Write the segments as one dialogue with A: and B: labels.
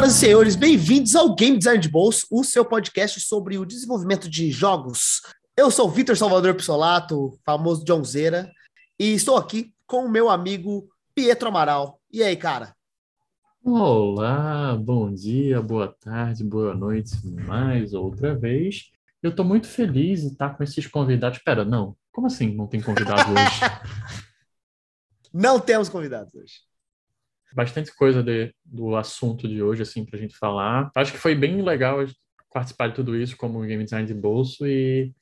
A: Senhoras e senhores, bem-vindos ao Game Design de Bolso, o seu podcast sobre o desenvolvimento de jogos. Eu sou o Vitor Salvador Pissolato, famoso John Zera, e estou aqui com o meu amigo Pietro Amaral. E aí, cara?
B: Olá, bom dia, boa tarde, boa noite, mais outra vez. Eu estou muito feliz em estar com esses convidados. Espera, não. Como assim não tem convidado hoje?
A: não temos convidados hoje
B: bastante coisa de, do assunto de hoje, assim, pra gente falar. Acho que foi bem legal participar de tudo isso como game design de bolso e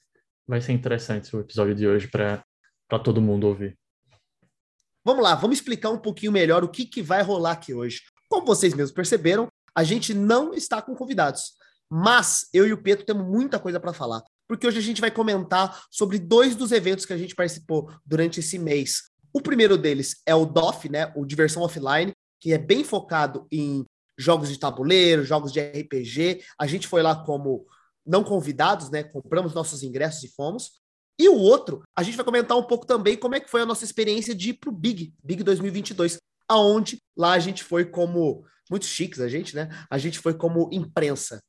B: vai ser interessante o episódio de hoje para todo mundo ouvir.
A: Vamos lá, vamos explicar um pouquinho melhor o que, que vai rolar aqui hoje. Como vocês mesmos perceberam, a gente não está com convidados, mas eu e o Pedro temos muita coisa para falar, porque hoje a gente vai comentar sobre dois dos eventos que a gente participou durante esse mês. O primeiro deles é o DOF, né, o Diversão Offline, que é bem focado em jogos de tabuleiro, jogos de RPG. A gente foi lá como não convidados, né? Compramos nossos ingressos e fomos. E o outro, a gente vai comentar um pouco também como é que foi a nossa experiência de ir pro Big, Big 2022, aonde lá a gente foi como muito chiques a gente, né? A gente foi como imprensa.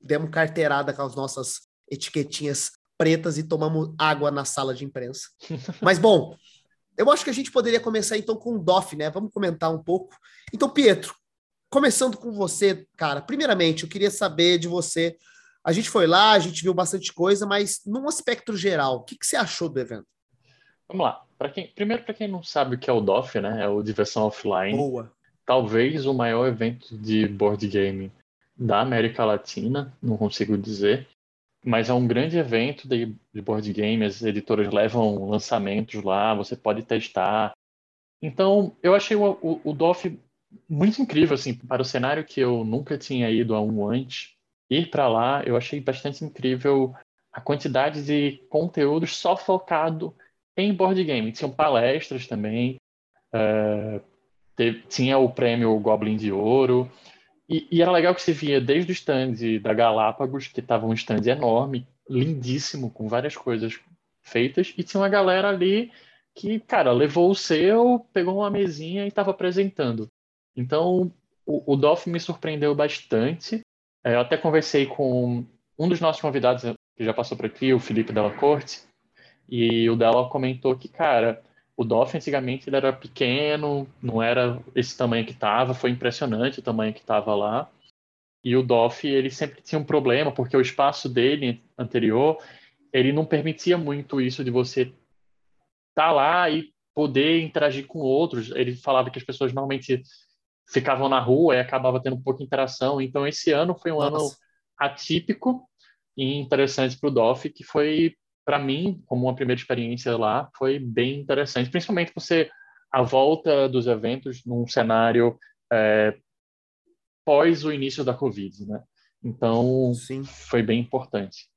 A: Demos carteirada com as nossas etiquetinhas pretas e tomamos água na sala de imprensa. Mas bom, eu acho que a gente poderia começar então com o DOF, né? Vamos comentar um pouco. Então, Pietro, começando com você, cara. Primeiramente, eu queria saber de você. A gente foi lá, a gente viu bastante coisa, mas num aspecto geral, o que, que você achou do evento?
B: Vamos lá. Quem, primeiro, para quem não sabe o que é o DOF, né? É o Diversão Offline.
A: Boa.
B: Talvez o maior evento de board game da América Latina, não consigo dizer mas é um grande evento de, de board game, as editoras levam lançamentos lá, você pode testar. Então, eu achei o, o, o DOF muito incrível, assim, para o cenário que eu nunca tinha ido a um antes. Ir para lá, eu achei bastante incrível a quantidade de conteúdos só focado em board game. Tinham palestras também, uh, teve, tinha o prêmio Goblin de Ouro, e, e, era legal que você via desde o stand da Galápagos, que estava um stand enorme, lindíssimo, com várias coisas feitas, e tinha uma galera ali que, cara, levou o seu, pegou uma mesinha e estava apresentando. Então, o, o DOF me surpreendeu bastante. É, eu até conversei com um dos nossos convidados, que já passou por aqui, o Felipe Della Corte, e o dela comentou que, cara, o Dolphin antigamente ele era pequeno, não era esse tamanho que estava, foi impressionante o tamanho que estava lá. E o Dolphin ele sempre tinha um problema, porque o espaço dele anterior, ele não permitia muito isso de você estar tá lá e poder interagir com outros. Ele falava que as pessoas normalmente ficavam na rua e acabava tendo pouco de interação. Então esse ano foi um Nossa. ano atípico e interessante para o Dolphin, que foi para mim, como uma primeira experiência lá, foi bem interessante, principalmente ser a volta dos eventos num cenário é, pós o início da Covid, né? Então, Sim. foi bem importante.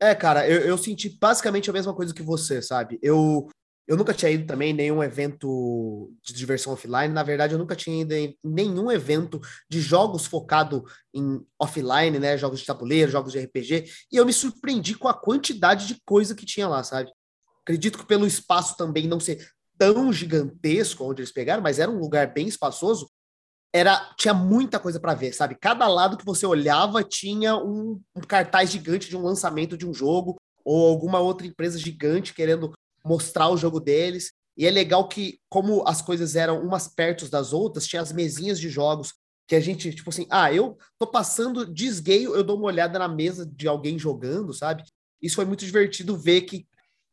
A: É, cara, eu, eu senti basicamente a mesma coisa que você, sabe? Eu eu nunca tinha ido também em nenhum evento de diversão offline. Na verdade, eu nunca tinha ido em nenhum evento de jogos focado em offline, né? Jogos de tabuleiro, jogos de RPG. E eu me surpreendi com a quantidade de coisa que tinha lá, sabe? Acredito que pelo espaço também não ser tão gigantesco onde eles pegaram, mas era um lugar bem espaçoso. Era, tinha muita coisa para ver, sabe? Cada lado que você olhava tinha um, um cartaz gigante de um lançamento de um jogo ou alguma outra empresa gigante querendo mostrar o jogo deles. E é legal que, como as coisas eram umas perto das outras, tinha as mesinhas de jogos que a gente, tipo assim, ah, eu tô passando, desgueio, eu dou uma olhada na mesa de alguém jogando, sabe? Isso foi muito divertido ver que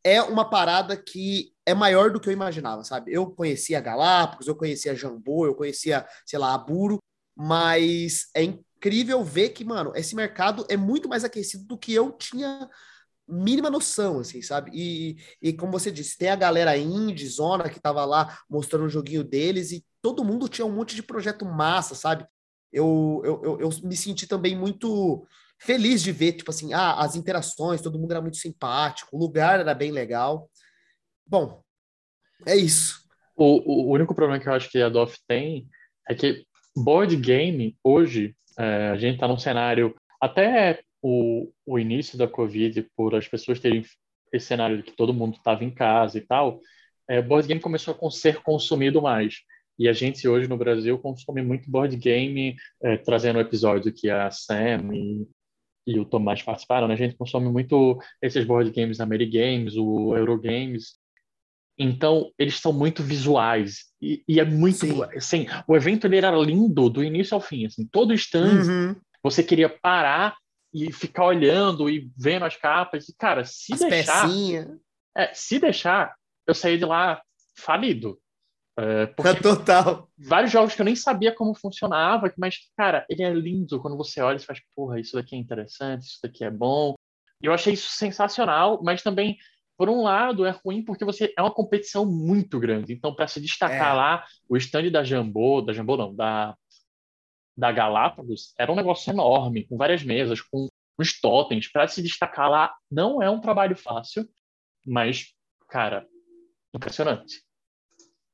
A: é uma parada que é maior do que eu imaginava, sabe? Eu conhecia Galápagos, eu conhecia Jambô, eu conhecia, sei lá, Aburo, mas é incrível ver que, mano, esse mercado é muito mais aquecido do que eu tinha mínima noção, assim, sabe? E, e como você disse, tem a galera indie, zona, que tava lá mostrando o joguinho deles e todo mundo tinha um monte de projeto massa, sabe? Eu, eu, eu, eu me senti também muito feliz de ver, tipo assim, ah, as interações, todo mundo era muito simpático, o lugar era bem legal. Bom, é isso.
B: O, o único problema que eu acho que a DOF tem é que board game, hoje, é, a gente está num cenário até o, o início da Covid, por as pessoas terem esse cenário de que todo mundo estava em casa e tal, é, board game começou a ser consumido mais. E a gente hoje no Brasil consome muito board game, é, trazendo o episódio que a Sam e, e o Tomás participaram, né? A gente consome muito esses board games da Games, o Eurogames. Então, eles são muito visuais. E, e é muito. Sim. Assim, o evento ele era lindo do início ao fim. Assim, todo stand, uhum. você queria parar e ficar olhando e vendo as capas. E, cara, se as deixar. É, se deixar, eu saí de lá falido.
A: É, porque Total.
B: Vários jogos que eu nem sabia como funcionava, mas, cara, ele é lindo. Quando você olha, você faz, porra, isso daqui é interessante, isso daqui é bom. E eu achei isso sensacional, mas também, por um lado, é ruim porque você é uma competição muito grande. Então, para se destacar é. lá, o stand da Jambô, da Jambô não, da, da Galápagos, era um negócio enorme, com várias mesas, com uns totens. Para se destacar lá, não é um trabalho fácil, mas, cara, impressionante.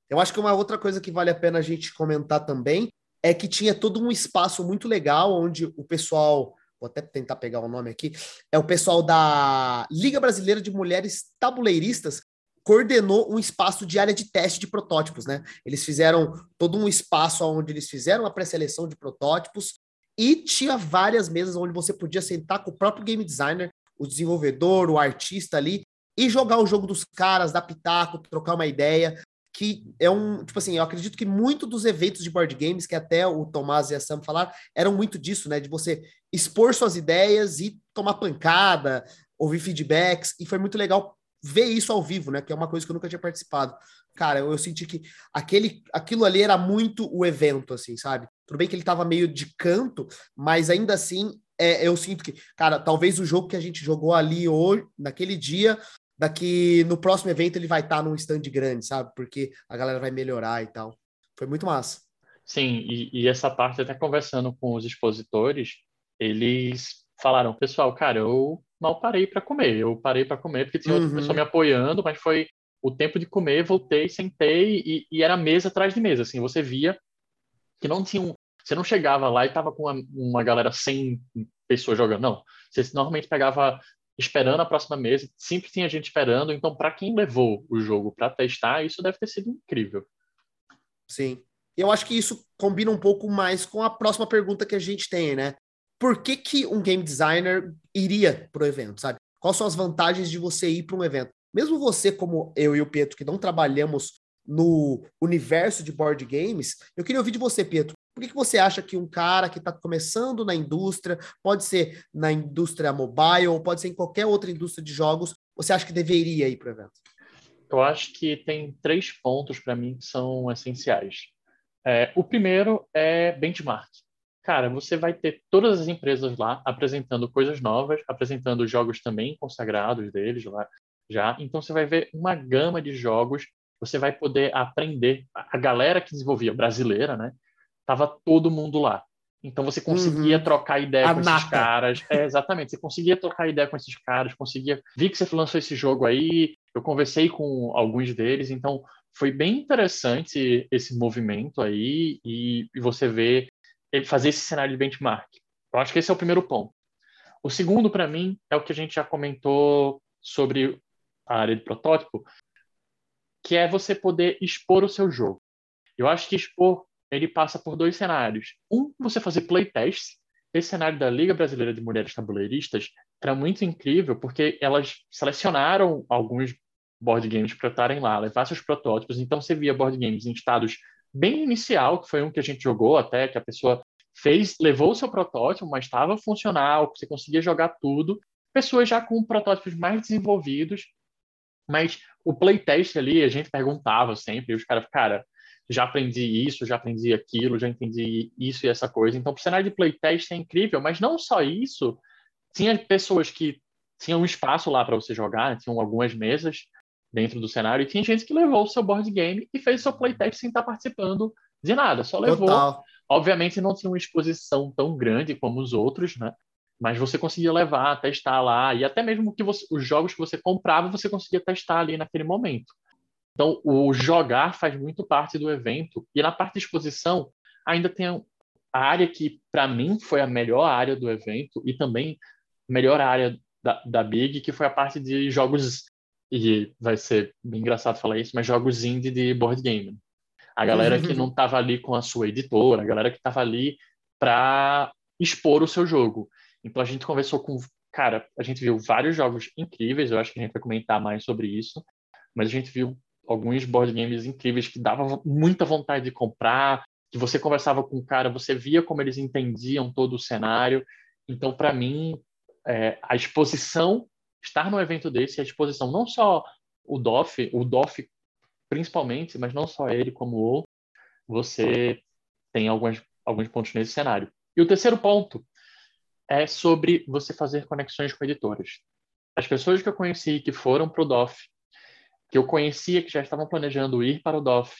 A: Eu acho que uma outra coisa que vale a pena a gente comentar também é que tinha todo um espaço muito legal onde o pessoal, vou até tentar pegar o nome aqui, é o pessoal da Liga Brasileira de Mulheres Tabuleiristas coordenou um espaço de área de teste de protótipos, né? Eles fizeram todo um espaço onde eles fizeram a pré-seleção de protótipos e tinha várias mesas onde você podia sentar com o próprio game designer, o desenvolvedor, o artista ali e jogar o jogo dos caras, dar pitaco, trocar uma ideia que é um, tipo assim, eu acredito que muito dos eventos de board games, que até o Tomás e a Sam falaram, eram muito disso, né? De você expor suas ideias e tomar pancada, ouvir feedbacks, e foi muito legal ver isso ao vivo, né? Que é uma coisa que eu nunca tinha participado. Cara, eu, eu senti que aquele, aquilo ali era muito o evento, assim, sabe? Tudo bem que ele tava meio de canto, mas ainda assim é, eu sinto que, cara, talvez o jogo que a gente jogou ali hoje, naquele dia, daqui no próximo evento ele vai estar tá num stand grande, sabe? Porque a galera vai melhorar e tal. Foi muito massa.
B: Sim, e, e essa parte, até conversando com os expositores, eles falaram, pessoal, cara, eu mal parei para comer. Eu parei para comer porque tinha uhum. outra pessoa me apoiando, mas foi o tempo de comer, voltei, sentei e, e, era mesa atrás de mesa. Assim, você via que não tinha um. Você não chegava lá e tava com uma, uma galera sem pessoas jogando. Não. Você normalmente pegava esperando a próxima mesa, sempre tinha gente esperando, então para quem levou o jogo para testar, isso deve ter sido incrível.
A: Sim. Eu acho que isso combina um pouco mais com a próxima pergunta que a gente tem, né? Por que, que um game designer iria para o evento, sabe? Quais são as vantagens de você ir para um evento? Mesmo você, como eu e o Pietro, que não trabalhamos no universo de board games, eu queria ouvir de você, Pietro. Por que, que você acha que um cara que está começando na indústria, pode ser na indústria mobile, ou pode ser em qualquer outra indústria de jogos, você acha que deveria ir para o evento?
B: Eu acho que tem três pontos para mim que são essenciais. É, o primeiro é benchmark. Cara, você vai ter todas as empresas lá apresentando coisas novas, apresentando jogos também consagrados deles lá já. Então você vai ver uma gama de jogos, você vai poder aprender. A galera que desenvolvia brasileira, né? Tava todo mundo lá. Então você conseguia uhum. trocar ideia a com nata. esses caras. É, exatamente, você conseguia trocar ideia com esses caras, conseguia. Vi que você lançou esse jogo aí, eu conversei com alguns deles, então foi bem interessante esse movimento aí e, e você vê fazer esse cenário de benchmark. Eu acho que esse é o primeiro ponto. O segundo, para mim, é o que a gente já comentou sobre a área de protótipo, que é você poder expor o seu jogo. Eu acho que expor ele passa por dois cenários. Um, você fazer playtests. Esse cenário da Liga Brasileira de Mulheres Tabuleiristas era muito incrível porque elas selecionaram alguns board games para estarem lá, levar seus protótipos. Então você via board games em estados bem inicial, que foi um que a gente jogou até, que a pessoa fez, levou o seu protótipo, mas estava funcional, você conseguia jogar tudo. Pessoas já com protótipos mais desenvolvidos, mas o playtest ali, a gente perguntava sempre, e os caras, cara, já aprendi isso, já aprendi aquilo, já entendi isso e essa coisa. Então, o cenário de playtest é incrível, mas não só isso, tinha pessoas que tinham um espaço lá para você jogar, tinham algumas mesas dentro do cenário, e tinha gente que levou o seu board game e fez o seu playtest sem estar participando de nada, só levou. Total. Obviamente não tinha uma exposição tão grande como os outros, né? Mas você conseguia levar, testar lá, e até mesmo que você, os jogos que você comprava, você conseguia testar ali naquele momento. Então, o jogar faz muito parte do evento. E na parte de exposição, ainda tem a área que, para mim, foi a melhor área do evento e também a melhor área da, da Big, que foi a parte de jogos. E vai ser bem engraçado falar isso, mas jogos indie de board game. A galera que não estava ali com a sua editora, a galera que estava ali para expor o seu jogo. Então a gente conversou com, cara, a gente viu vários jogos incríveis, eu acho que a gente vai comentar mais sobre isso, mas a gente viu alguns board games incríveis que davam muita vontade de comprar, que você conversava com o cara, você via como eles entendiam todo o cenário. Então, para mim, é, a exposição, estar no evento desse, a exposição, não só o DOF, o DOF principalmente, mas não só ele como o, você tem alguns, alguns pontos nesse cenário. E o terceiro ponto é sobre você fazer conexões com editoras. As pessoas que eu conheci que foram para o DOF, que eu conhecia que já estavam planejando ir para o DOF,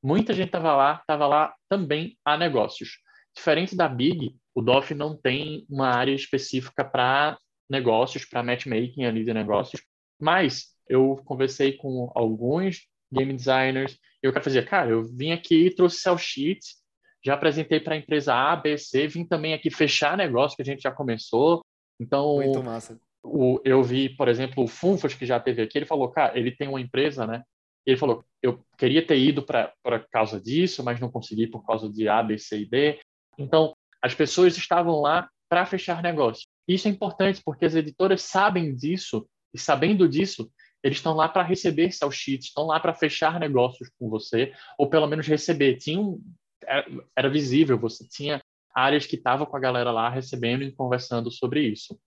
B: muita gente estava lá, estava lá também a negócios. Diferente da Big, o DOF não tem uma área específica para negócios, para matchmaking ali de negócios, mas eu conversei com alguns game designers e o cara fazia, cara, eu vim aqui, trouxe cell sheets, já apresentei para a empresa A, B, C, vim também aqui fechar negócio que a gente já começou. Então,
A: Muito massa.
B: O, eu vi, por exemplo, o Funfas, que já teve aqui, ele falou, cara, ele tem uma empresa, né? Ele falou, eu queria ter ido para causa disso, mas não consegui por causa de A, B, C e D. Então, as pessoas estavam lá para fechar negócio. Isso é importante porque as editoras sabem disso e sabendo disso, eles estão lá para receber sell sheets, estão lá para fechar negócios com você, ou pelo menos receber. Tinha um, era, era visível, você tinha áreas que estavam com a galera lá recebendo e conversando sobre isso.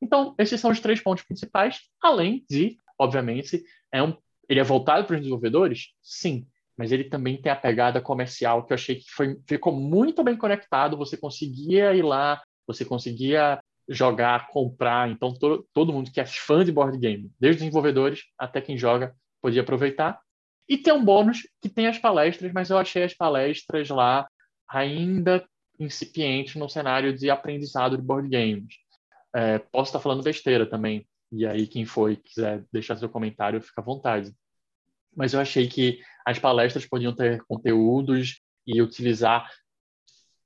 B: Então, esses são os três pontos principais, além de, obviamente, é um, ele é voltado para os desenvolvedores? Sim, mas ele também tem a pegada comercial que eu achei que foi, ficou muito bem conectado, você conseguia ir lá, você conseguia jogar, comprar, então todo, todo mundo que é fã de board game, desde desenvolvedores até quem joga, podia aproveitar. E tem um bônus que tem as palestras, mas eu achei as palestras lá ainda incipientes no cenário de aprendizado de board games. É, posso estar falando besteira também, e aí quem foi quiser deixar seu comentário, fica à vontade. Mas eu achei que as palestras podiam ter conteúdos e utilizar.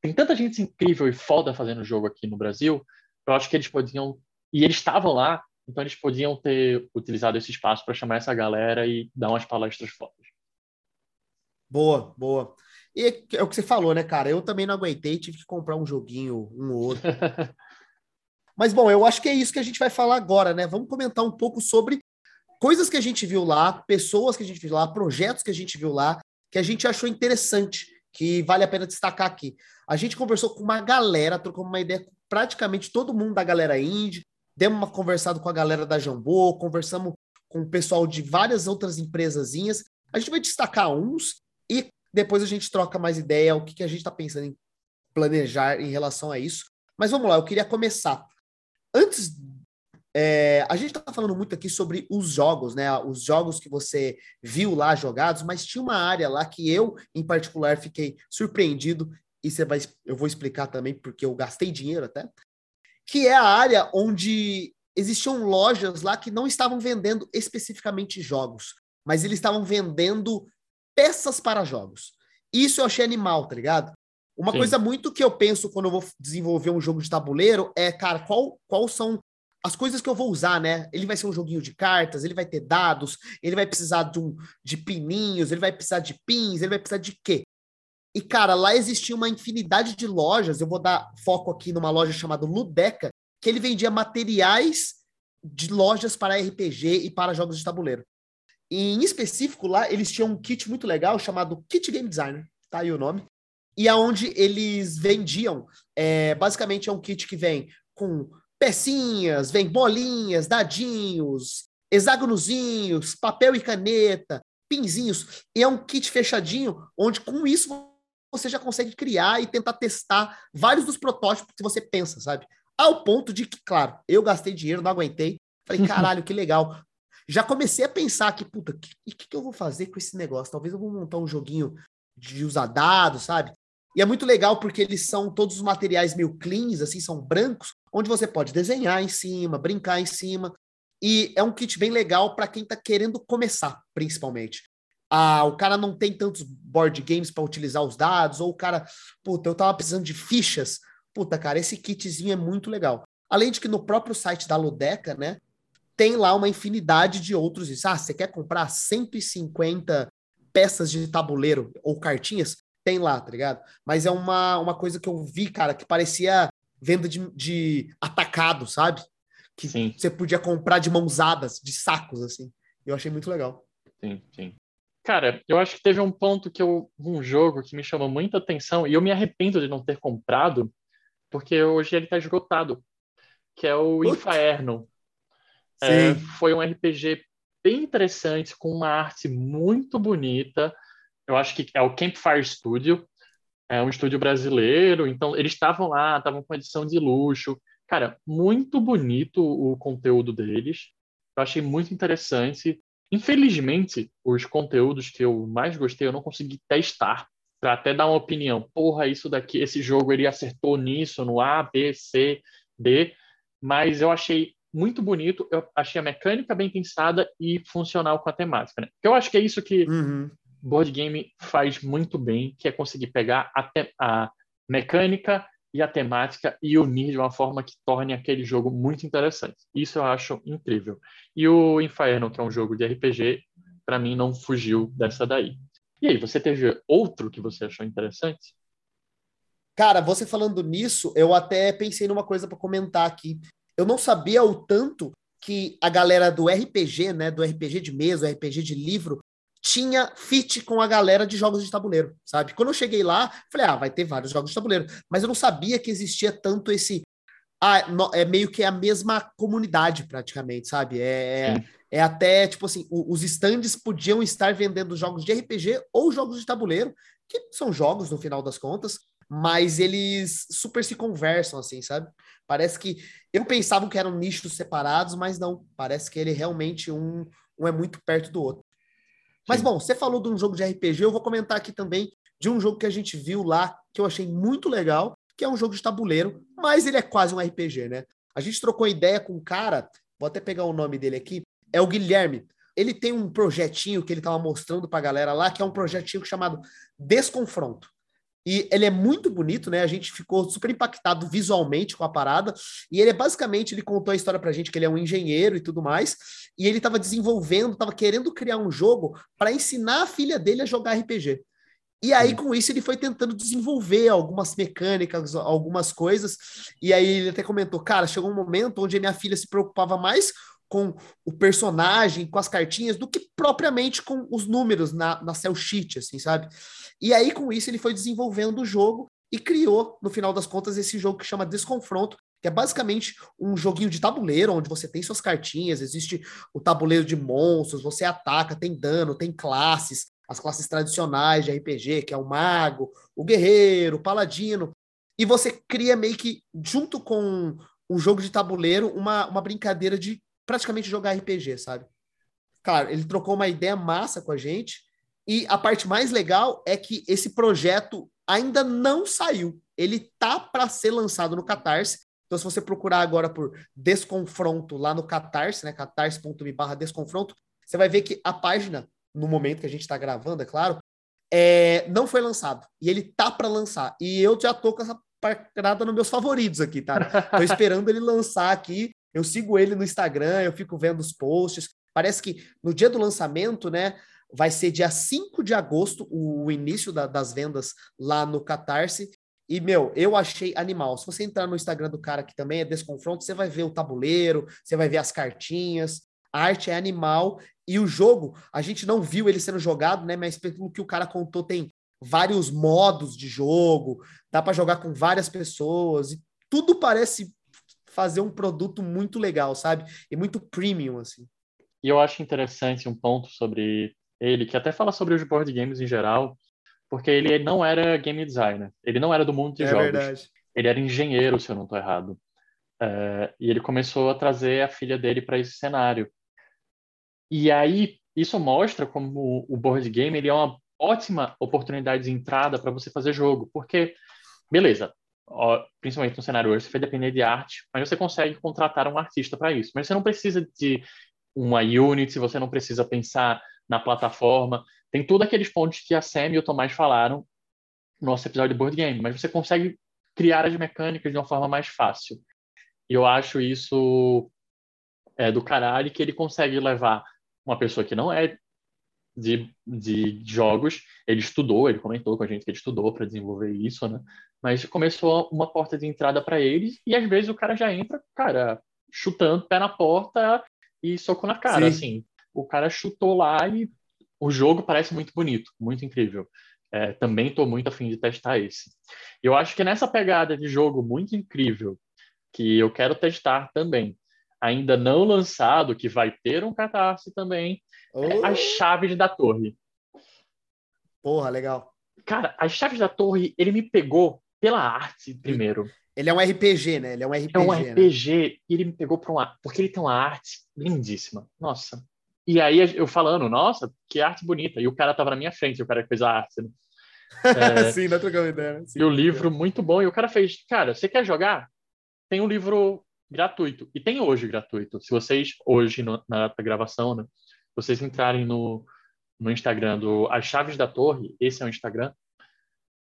B: Tem tanta gente incrível e foda fazendo jogo aqui no Brasil, eu acho que eles podiam. E eles estavam lá, então eles podiam ter utilizado esse espaço para chamar essa galera e dar umas palestras fodas.
A: Boa, boa. E é o que você falou, né, cara? Eu também não aguentei, tive que comprar um joguinho, um ou outro. Mas, bom, eu acho que é isso que a gente vai falar agora, né? Vamos comentar um pouco sobre coisas que a gente viu lá, pessoas que a gente viu lá, projetos que a gente viu lá, que a gente achou interessante, que vale a pena destacar aqui. A gente conversou com uma galera, trocou uma ideia com praticamente todo mundo da galera indie, demos uma conversada com a galera da Jambô, conversamos com o pessoal de várias outras empresazinhas. A gente vai destacar uns e depois a gente troca mais ideia, o que, que a gente está pensando em planejar em relação a isso. Mas vamos lá, eu queria começar. Antes, é, a gente está falando muito aqui sobre os jogos, né? Os jogos que você viu lá jogados, mas tinha uma área lá que eu, em particular, fiquei surpreendido e você vai, eu vou explicar também porque eu gastei dinheiro até, que é a área onde existiam lojas lá que não estavam vendendo especificamente jogos, mas eles estavam vendendo peças para jogos. Isso eu achei animal, tá ligado? Uma Sim. coisa muito que eu penso quando eu vou desenvolver um jogo de tabuleiro é, cara, qual, qual são as coisas que eu vou usar, né? Ele vai ser um joguinho de cartas, ele vai ter dados, ele vai precisar de, um, de pininhos, ele vai precisar de pins, ele vai precisar de quê? E, cara, lá existia uma infinidade de lojas. Eu vou dar foco aqui numa loja chamada Ludeca, que ele vendia materiais de lojas para RPG e para jogos de tabuleiro. E, em específico, lá eles tinham um kit muito legal chamado Kit Game Designer, tá aí o nome. E aonde eles vendiam, é, basicamente é um kit que vem com pecinhas, vem bolinhas, dadinhos, hexágonozinhos, papel e caneta, pinzinhos. E é um kit fechadinho, onde com isso você já consegue criar e tentar testar vários dos protótipos que você pensa, sabe? Ao ponto de que, claro, eu gastei dinheiro, não aguentei. Falei, caralho, que legal. Já comecei a pensar que, puta, o que, que, que, eu vou fazer com esse negócio? Talvez eu vou montar um joguinho de usar dados, sabe? E é muito legal porque eles são todos os materiais meio cleans, assim, são brancos, onde você pode desenhar em cima, brincar em cima. E é um kit bem legal para quem está querendo começar, principalmente ah, o cara não tem tantos board games para utilizar os dados, ou o cara, puta, eu tava precisando de fichas. Puta, cara, esse kitzinho é muito legal. Além de que no próprio site da Ludeca, né, tem lá uma infinidade de outros. Ah, você quer comprar 150 peças de tabuleiro ou cartinhas, tem lá, tá ligado? Mas é uma, uma coisa que eu vi, cara, que parecia venda de, de atacado, sabe? Que sim. você podia comprar de mãozadas, de sacos, assim. Eu achei muito legal.
B: Sim, sim. Cara, eu acho que teve um ponto que eu, um jogo que me chamou muita atenção e eu me arrependo de não ter comprado, porque hoje ele tá esgotado, que é o Puta. Inferno. É, foi um RPG bem interessante, com uma arte muito bonita. Eu acho que é o Campfire Studio, é um estúdio brasileiro, então eles estavam lá, estavam com edição de luxo. Cara, muito bonito o conteúdo deles. Eu achei muito interessante. Infelizmente, os conteúdos que eu mais gostei eu não consegui testar para até dar uma opinião. Porra, isso daqui, esse jogo ele acertou nisso, no A, B, C, D, mas eu achei muito bonito, eu achei a mecânica bem pensada e funcional com a temática. Né? Eu acho que é isso que uhum. board game faz muito bem, que é conseguir pegar a, a mecânica e a temática e unir de uma forma que torne aquele jogo muito interessante. Isso eu acho incrível. E o Inferno, que é um jogo de RPG, para mim não fugiu dessa daí. E aí, você teve outro que você achou interessante?
A: Cara, você falando nisso, eu até pensei numa coisa para comentar aqui. Eu não sabia o tanto que a galera do RPG, né, do RPG de mesa, RPG de livro, tinha fit com a galera de jogos de tabuleiro, sabe? Quando eu cheguei lá, falei, ah, vai ter vários jogos de tabuleiro, mas eu não sabia que existia tanto esse ah, no, é meio que a mesma comunidade praticamente, sabe? É, é, é até tipo assim, o, os stands podiam estar vendendo jogos de RPG ou jogos de tabuleiro, que são jogos no final das contas, mas eles super se conversam assim, sabe? Parece que eu pensava que eram nichos separados, mas não, parece que ele realmente um, um é muito perto do outro. Mas bom, você falou de um jogo de RPG, eu vou comentar aqui também de um jogo que a gente viu lá, que eu achei muito legal, que é um jogo de tabuleiro, mas ele é quase um RPG, né? A gente trocou ideia com um cara, vou até pegar o nome dele aqui, é o Guilherme. Ele tem um projetinho que ele estava mostrando para a galera lá, que é um projetinho chamado Desconfronto. E ele é muito bonito, né? A gente ficou super impactado visualmente com a parada. E ele é basicamente, ele contou a história pra gente que ele é um engenheiro e tudo mais. E ele estava desenvolvendo, estava querendo criar um jogo para ensinar a filha dele a jogar RPG. E aí, com isso, ele foi tentando desenvolver algumas mecânicas, algumas coisas. E aí ele até comentou: cara, chegou um momento onde a minha filha se preocupava mais com o personagem, com as cartinhas, do que propriamente com os números na, na cell sheet, assim, sabe? E aí, com isso, ele foi desenvolvendo o jogo e criou, no final das contas, esse jogo que chama Desconfronto, que é basicamente um joguinho de tabuleiro, onde você tem suas cartinhas, existe o tabuleiro de monstros, você ataca, tem dano, tem classes, as classes tradicionais de RPG, que é o mago, o guerreiro, o paladino, e você cria meio que, junto com o jogo de tabuleiro, uma, uma brincadeira de praticamente jogar RPG, sabe? Claro, ele trocou uma ideia massa com a gente, e a parte mais legal é que esse projeto ainda não saiu. Ele tá para ser lançado no Catarse. Então, se você procurar agora por Desconfronto lá no Catarse, né, catarse.me barra Desconfronto, você vai ver que a página, no momento que a gente está gravando, é claro, é, não foi lançado. E ele tá para lançar. E eu já tô com essa parada nos meus favoritos aqui, tá? Tô esperando ele lançar aqui. Eu sigo ele no Instagram, eu fico vendo os posts. Parece que no dia do lançamento, né, Vai ser dia 5 de agosto, o início da, das vendas lá no Catarse. E, meu, eu achei animal. Se você entrar no Instagram do cara que também é Desconfronto, você vai ver o tabuleiro, você vai ver as cartinhas. A arte é animal. E o jogo, a gente não viu ele sendo jogado, né? Mas pelo que o cara contou, tem vários modos de jogo, dá para jogar com várias pessoas. E tudo parece fazer um produto muito legal, sabe? E muito premium, assim.
B: E eu acho interessante um ponto sobre ele, que até fala sobre os board games em geral, porque ele não era game designer, ele não era do mundo de é jogos. Verdade. Ele era engenheiro, se eu não estou errado. É, e ele começou a trazer a filha dele para esse cenário. E aí, isso mostra como o board game ele é uma ótima oportunidade de entrada para você fazer jogo, porque, beleza, principalmente no cenário hoje, você vai depender de arte, mas você consegue contratar um artista para isso. Mas você não precisa de uma Unity, você não precisa pensar na plataforma. Tem todos aqueles pontos que a Sam e o Tomás falaram no nosso episódio de board game, mas você consegue criar as mecânicas de uma forma mais fácil. E eu acho isso é, do caralho que ele consegue levar uma pessoa que não é de, de jogos. Ele estudou, ele comentou com a gente que ele estudou para desenvolver isso, né? Mas começou uma porta de entrada para eles e às vezes o cara já entra, cara, chutando pé na porta e soco na cara, Sim. assim. O cara chutou lá e o jogo parece muito bonito, muito incrível. É, também estou muito afim de testar esse. Eu acho que nessa pegada de jogo muito incrível, que eu quero testar também, ainda não lançado, que vai ter um catarse também, oh. é As Chaves da Torre.
A: Porra, legal.
B: Cara, As Chaves da Torre, ele me pegou pela arte primeiro.
A: Ele é um RPG, né? Ele é um RPG. É
B: um RPG né? e ele me pegou para uma. Porque ele tem uma arte lindíssima. Nossa. E aí eu falando, nossa, que arte bonita. E o cara tava na minha frente, o cara que fez a arte. Né?
A: É... Sim, não trocando ideia. Né? Sim,
B: e o livro muito bom. E o cara fez, cara, você quer jogar? Tem um livro gratuito. E tem hoje gratuito. Se vocês, hoje, no, na gravação, né? Vocês entrarem no, no Instagram do As Chaves da Torre, esse é o Instagram,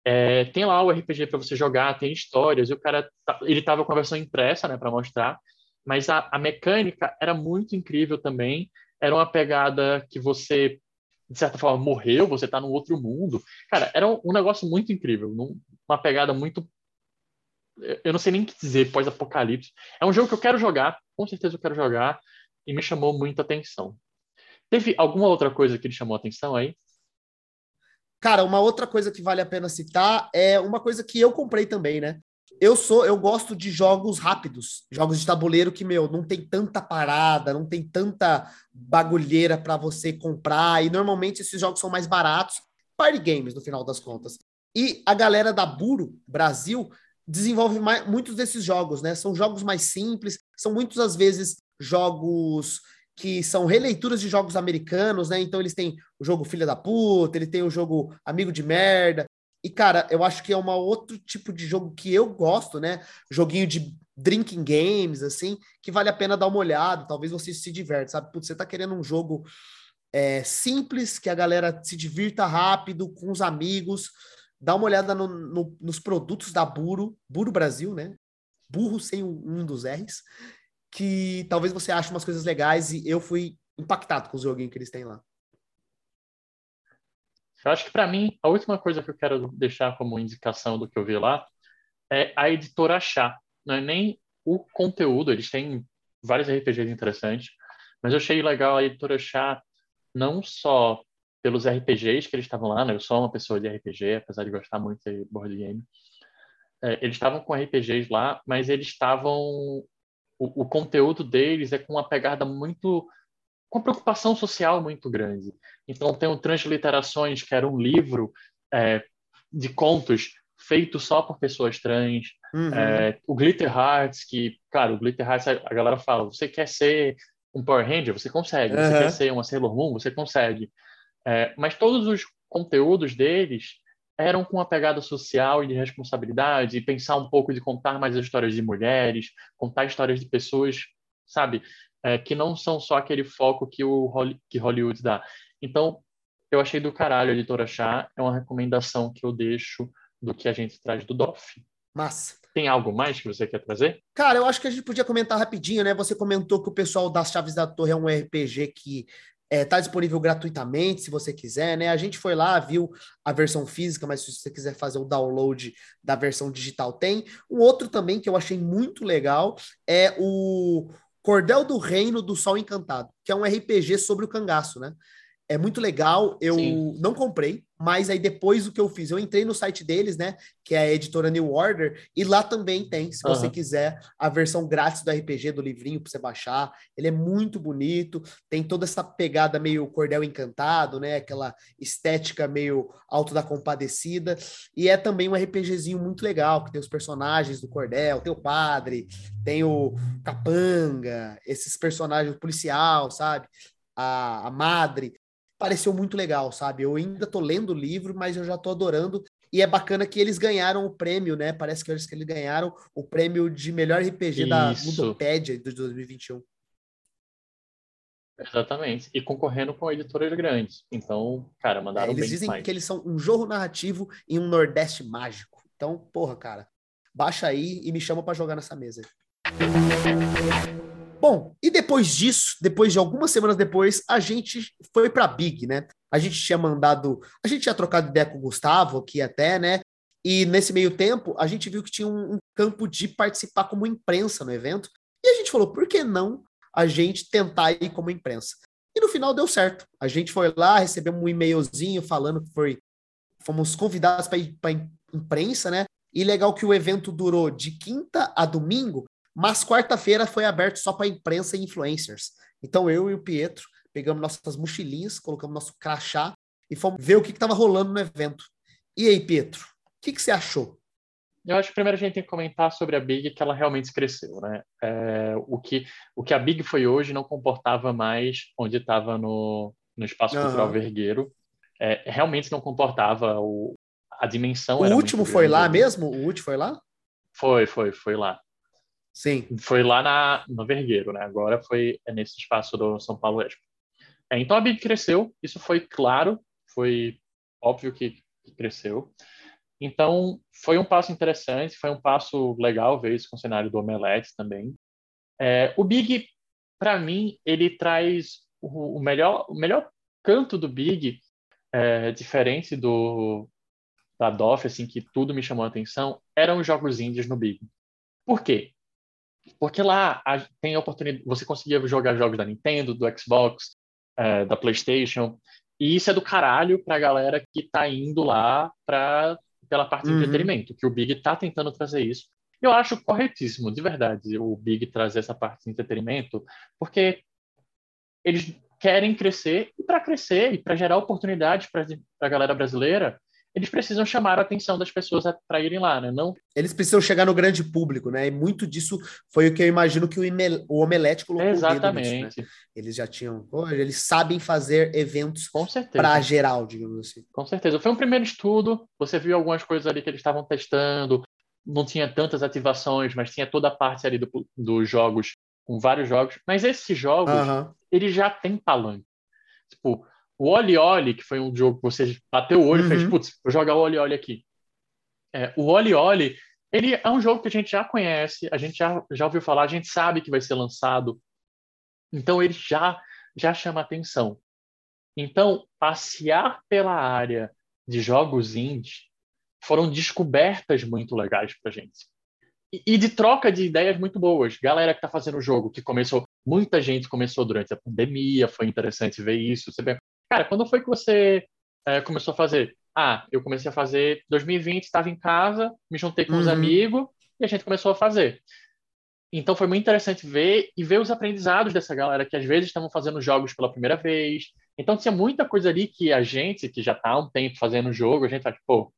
B: é, tem lá o RPG para você jogar, tem histórias, e o cara, tá, ele tava com a versão impressa, né, para mostrar, mas a, a mecânica era muito incrível também, era uma pegada que você, de certa forma, morreu, você tá num outro mundo. Cara, era um, um negócio muito incrível, uma pegada muito eu não sei nem o que dizer, pós-apocalipse. É um jogo que eu quero jogar, com certeza eu quero jogar, e me chamou muita atenção. Teve alguma outra coisa que lhe chamou atenção aí?
A: Cara, uma outra coisa que vale a pena citar é uma coisa que eu comprei também, né? Eu sou, eu gosto de jogos rápidos, jogos de tabuleiro que, meu, não tem tanta parada, não tem tanta bagulheira para você comprar, e normalmente esses jogos são mais baratos, party games, no final das contas. E a galera da Buro Brasil desenvolve mais, muitos desses jogos, né? São jogos mais simples, são muitas das vezes jogos que são releituras de jogos americanos, né? Então eles têm o jogo Filha da Puta, ele tem o jogo Amigo de Merda. E, cara, eu acho que é um outro tipo de jogo que eu gosto, né? Joguinho de drinking games, assim, que vale a pena dar uma olhada. Talvez você se diverte, sabe? Putz, você tá querendo um jogo é, simples, que a galera se divirta rápido, com os amigos. Dá uma olhada no, no, nos produtos da Buro, Buro Brasil, né? Burro sem um dos R's que talvez você ache umas coisas legais e eu fui impactado com os joguinhos que eles têm lá.
B: Eu acho que para mim a última coisa que eu quero deixar como indicação do que eu vi lá é a editora Chá. Não é nem o conteúdo, eles têm vários RPGs interessantes, mas eu achei legal a editora Chá não só pelos RPGs que eles estavam lá, né? Eu sou uma pessoa de RPG, apesar de gostar muito de board game. É, eles estavam com RPGs lá, mas eles estavam o, o conteúdo deles é com uma pegada muito com uma preocupação social muito grande. Então tem o Transliterações, que era um livro é, de contos feito só por pessoas trans. Uhum. É, o Glitter Hearts, que, cara, o Glitter Hearts, a galera fala, você quer ser um Power Ranger? Você consegue. Uhum. Você quer ser uma Sailor Moon? Você consegue. É, mas todos os conteúdos deles eram com uma pegada social e de responsabilidade, e pensar um pouco de contar mais as histórias de mulheres, contar histórias de pessoas, sabe, é, que não são só aquele foco que o que Hollywood dá. Então, eu achei do caralho a editora Chá, é uma recomendação que eu deixo do que a gente traz do DOF.
A: Massa.
B: Tem algo mais que você quer trazer?
A: Cara, eu acho que a gente podia comentar rapidinho, né? Você comentou que o pessoal das Chaves da Torre é um RPG que Está é, tá disponível gratuitamente, se você quiser, né? A gente foi lá, viu a versão física, mas se você quiser fazer o download da versão digital, tem. Um outro também que eu achei muito legal é o Cordel do Reino do Sol Encantado, que é um RPG sobre o cangaço, né? É muito legal. Eu Sim. não comprei, mas aí depois o que eu fiz, eu entrei no site deles, né? Que é a editora New Order, e lá também tem, se você uhum. quiser, a versão grátis do RPG, do livrinho para você baixar. Ele é muito bonito, tem toda essa pegada meio cordel encantado, né? Aquela estética meio alto da compadecida. E é também um RPGzinho muito legal, que tem os personagens do cordel, tem o padre, tem o capanga, esses personagens policial, sabe? A, a madre pareceu muito legal, sabe? Eu ainda tô lendo o livro, mas eu já tô adorando. E é bacana que eles ganharam o prêmio, né? Parece que eles, que eles ganharam o prêmio de melhor RPG Isso. da Ludopédia de 2021.
B: Exatamente. E concorrendo com editoras grandes. Então, cara, mandaram é,
A: eles dizem
B: mais.
A: que eles são um jogo narrativo em um Nordeste mágico. Então, porra, cara, baixa aí e me chama para jogar nessa mesa. Bom, e depois disso, depois de algumas semanas depois, a gente foi para Big, né? A gente tinha mandado. A gente tinha trocado ideia com o Gustavo aqui até, né? E nesse meio tempo, a gente viu que tinha um, um campo de participar como imprensa no evento. E a gente falou, por que não a gente tentar ir como imprensa? E no final deu certo. A gente foi lá, recebemos um e-mailzinho falando que foi. Fomos convidados para ir para imprensa, né? E legal que o evento durou de quinta a domingo, mas quarta-feira foi aberto só para imprensa e influencers. Então eu e o Pietro pegamos nossas mochilinhas, colocamos nosso crachá e fomos ver o que estava rolando no evento. E aí, Pietro, o que, que você achou?
B: Eu acho que primeiro a gente tem que comentar sobre a Big que ela realmente cresceu, né? É, o, que, o que a Big foi hoje não comportava mais onde estava no, no Espaço uhum. Cultural Vergueiro. É, realmente não comportava o, a dimensão.
A: O último foi lá mesmo? O último foi lá?
B: Foi, foi, foi lá.
A: Sim.
B: Foi lá na, no Vergueiro, né? Agora foi é nesse espaço do São Paulo Expo. É, então a Big cresceu, isso foi claro, foi óbvio que, que cresceu. Então, foi um passo interessante, foi um passo legal ver isso com o cenário do Omelete também. É, o Big, para mim, ele traz o, o, melhor, o melhor canto do Big, é, diferente do da DOF, assim, que tudo me chamou a atenção, eram os jogos indies no Big. Por quê? Porque lá a, tem a oportunidade, você conseguia jogar jogos da Nintendo, do Xbox, é, da PlayStation, e isso é do caralho pra galera que tá indo lá pra pela parte de uhum. entretenimento, que o Big está tentando trazer isso. Eu acho corretíssimo, de verdade, o Big trazer essa parte de entretenimento, porque eles querem crescer, e para crescer e para gerar oportunidades para a galera brasileira, eles precisam chamar a atenção das pessoas para irem lá, né? Não...
A: Eles precisam chegar no grande público, né? E muito disso foi o que eu imagino que o, o Omelete colocou
B: Exatamente. Nisso,
A: né? Eles já tinham... Eles sabem fazer eventos para geral, digamos assim.
B: Com certeza. Foi um primeiro estudo, você viu algumas coisas ali que eles estavam testando, não tinha tantas ativações, mas tinha toda a parte ali do, dos jogos, com vários jogos. Mas esses jogos, uhum. eles já têm palanque. Tipo, o Oli Oli, que foi um jogo que você bateu o olho uhum. e fez, uhum. putz, vou jogar o Oli Oli aqui. É, o Oli Oli, ele é um jogo que a gente já conhece, a gente já, já ouviu falar, a gente sabe que vai ser lançado. Então ele já, já chama atenção. Então, passear pela área de jogos indie foram descobertas muito legais pra gente. E, e de troca de ideias muito boas. Galera que tá fazendo o jogo, que começou, muita gente começou durante a pandemia, foi interessante ver isso. Você vê Cara, quando foi que você é, começou a fazer? Ah, eu comecei a fazer 2020, estava em casa, me juntei com uhum. os amigos e a gente começou a fazer. Então foi muito interessante ver e ver os aprendizados dessa galera que às vezes estavam fazendo jogos pela primeira vez. Então tinha muita coisa ali que a gente, que já está há um tempo fazendo jogo, a gente tá tipo, pô,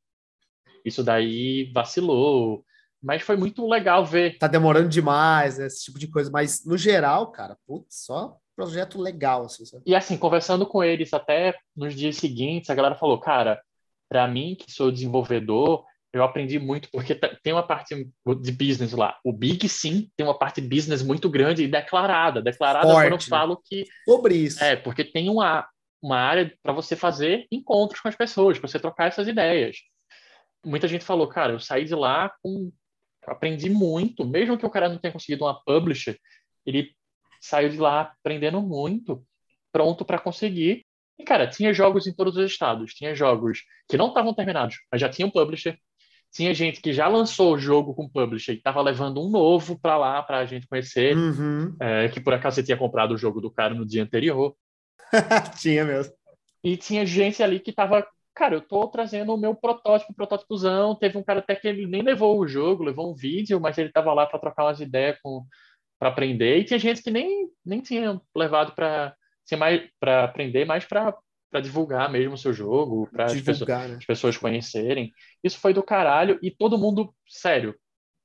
B: isso daí vacilou. Mas foi muito legal ver.
A: Tá demorando demais, né? esse tipo de coisa. Mas no geral, cara, putz, só projeto legal, assim, sabe?
B: E assim, conversando com eles até nos dias seguintes, a galera falou, cara, para mim, que sou desenvolvedor, eu aprendi muito, porque tem uma parte de business lá. O Big, sim, tem uma parte de business muito grande e declarada. Declarada Forte, quando eu falo que...
A: Sobre isso.
B: É, porque tem uma, uma área para você fazer encontros com as pessoas, para você trocar essas ideias. Muita gente falou, cara, eu saí de lá com... Aprendi muito, mesmo que o cara não tenha conseguido uma publisher, ele saiu de lá aprendendo muito, pronto para conseguir. E, cara, tinha jogos em todos os estados. Tinha jogos que não estavam terminados, mas já tinham publisher. Tinha gente que já lançou o jogo com publisher e estava levando um novo para lá para a gente conhecer, uhum. é, que por acaso você tinha comprado o jogo do cara no dia anterior.
A: tinha mesmo.
B: E tinha gente ali que estava, cara, eu tô trazendo o meu protótipo, protótipozão. Teve um cara até que ele nem levou o jogo, levou um vídeo, mas ele estava lá para trocar umas ideias com, para aprender e tinha gente que nem, nem tinha levado para mais para aprender, mas para divulgar mesmo o seu jogo, para as, pessoas, né? as pessoas conhecerem. Isso foi do caralho e todo mundo, sério,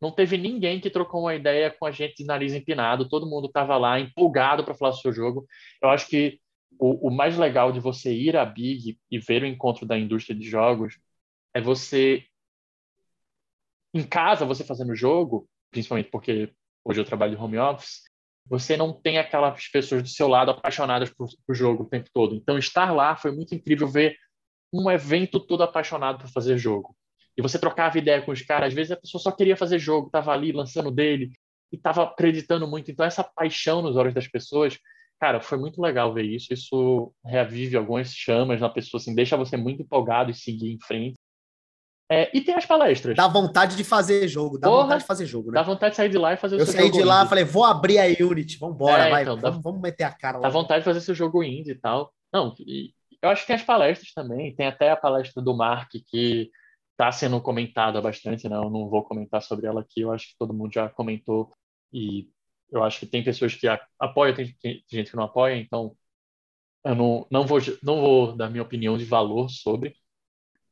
B: não teve ninguém que trocou uma ideia com a gente de nariz empinado, todo mundo estava lá empolgado para falar do seu jogo. Eu acho que o, o, mais legal de você ir à Big e ver o encontro da indústria de jogos é você em casa, você fazendo o jogo, principalmente porque hoje eu trabalho de home office, você não tem aquelas pessoas do seu lado apaixonadas por, por jogo o tempo todo. Então, estar lá foi muito incrível ver um evento todo apaixonado por fazer jogo. E você trocava ideia com os caras, às vezes a pessoa só queria fazer jogo, estava ali lançando dele e estava acreditando muito. Então, essa paixão nos olhos das pessoas cara, foi muito legal ver isso. Isso reavive algumas chamas na pessoa, assim, deixa você muito empolgado e seguir em frente. É, e tem as palestras.
A: Dá vontade de fazer jogo, dá Porra, vontade de fazer jogo, né?
B: Dá vontade de sair de lá e fazer
A: o Eu
B: seu jogo.
A: Eu saí de lá e falei, vou abrir a Unity, vambora, é, vai, então, vamos,
B: dá,
A: vamos meter a cara lá.
B: Dá vontade de fazer seu jogo indie e tal. Não, e eu acho que tem as palestras também, tem até a palestra do Mark que está sendo comentada bastante, né? Eu não vou comentar sobre ela aqui, eu acho que todo mundo já comentou e eu acho que tem pessoas que apoiam, tem gente que não apoia, então eu não, não, vou, não vou dar minha opinião de valor sobre,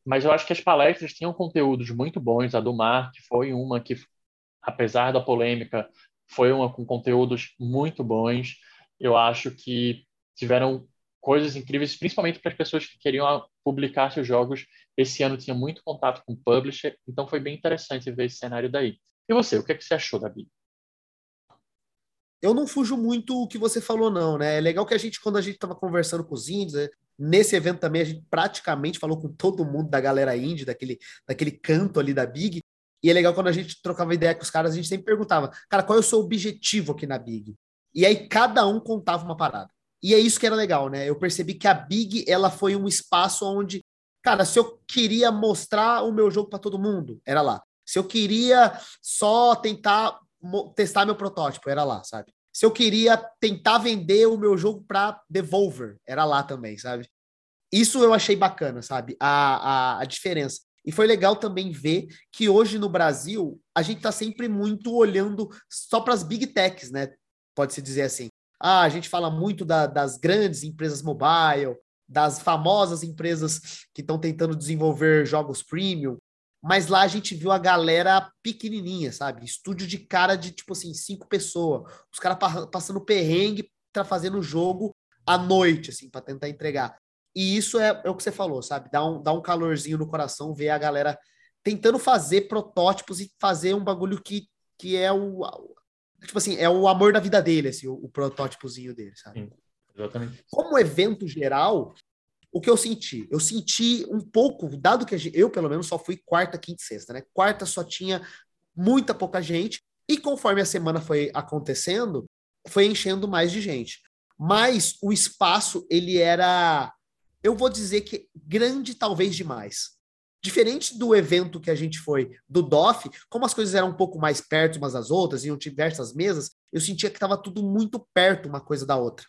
B: mas eu acho que as palestras tinham conteúdos muito bons. A do Mark foi uma que, apesar da polêmica, foi uma com conteúdos muito bons. Eu acho que tiveram coisas incríveis, principalmente para as pessoas que queriam publicar seus jogos. Esse ano tinha muito contato com o publisher, então foi bem interessante ver esse cenário daí. E você, o que, é que você achou, Gabi?
A: Eu não fujo muito o que você falou, não, né? É legal que a gente, quando a gente estava conversando com os índios, né? Nesse evento também a gente praticamente falou com todo mundo da galera indie, daquele, daquele canto ali da Big. E é legal quando a gente trocava ideia com os caras, a gente sempre perguntava, cara, qual é o seu objetivo aqui na Big? E aí cada um contava uma parada. E é isso que era legal, né? Eu percebi que a Big ela foi um espaço onde, cara, se eu queria mostrar o meu jogo para todo mundo, era lá. Se eu queria só tentar testar meu protótipo, era lá, sabe? Se eu queria tentar vender o meu jogo para Devolver, era lá também, sabe? Isso eu achei bacana, sabe? A, a, a diferença. E foi legal também ver que hoje no Brasil a gente está sempre muito olhando só para as big techs, né? Pode-se dizer assim. Ah, a gente fala muito da, das grandes empresas mobile, das famosas empresas que estão tentando desenvolver jogos premium, mas lá a gente viu a galera pequenininha, sabe? Estúdio de cara de, tipo assim, cinco pessoas. Os caras passando perrengue para fazer no jogo à noite, assim, para tentar entregar. E isso é, é, o que você falou, sabe? Dá um, dá um calorzinho no coração ver a galera tentando fazer protótipos e fazer um bagulho que, que é o, tipo assim, é o amor da vida dele, assim, o, o protótipozinho dele, sabe? Sim,
B: exatamente.
A: Como evento geral, o que eu senti? Eu senti um pouco, dado que eu, pelo menos, só fui quarta, quinta e sexta, né? Quarta só tinha muita pouca gente, e conforme a semana foi acontecendo, foi enchendo mais de gente. Mas o espaço, ele era, eu vou dizer que grande talvez demais. Diferente do evento que a gente foi do DOF, como as coisas eram um pouco mais perto umas das outras, iam diversas mesas, eu sentia que estava tudo muito perto uma coisa da outra.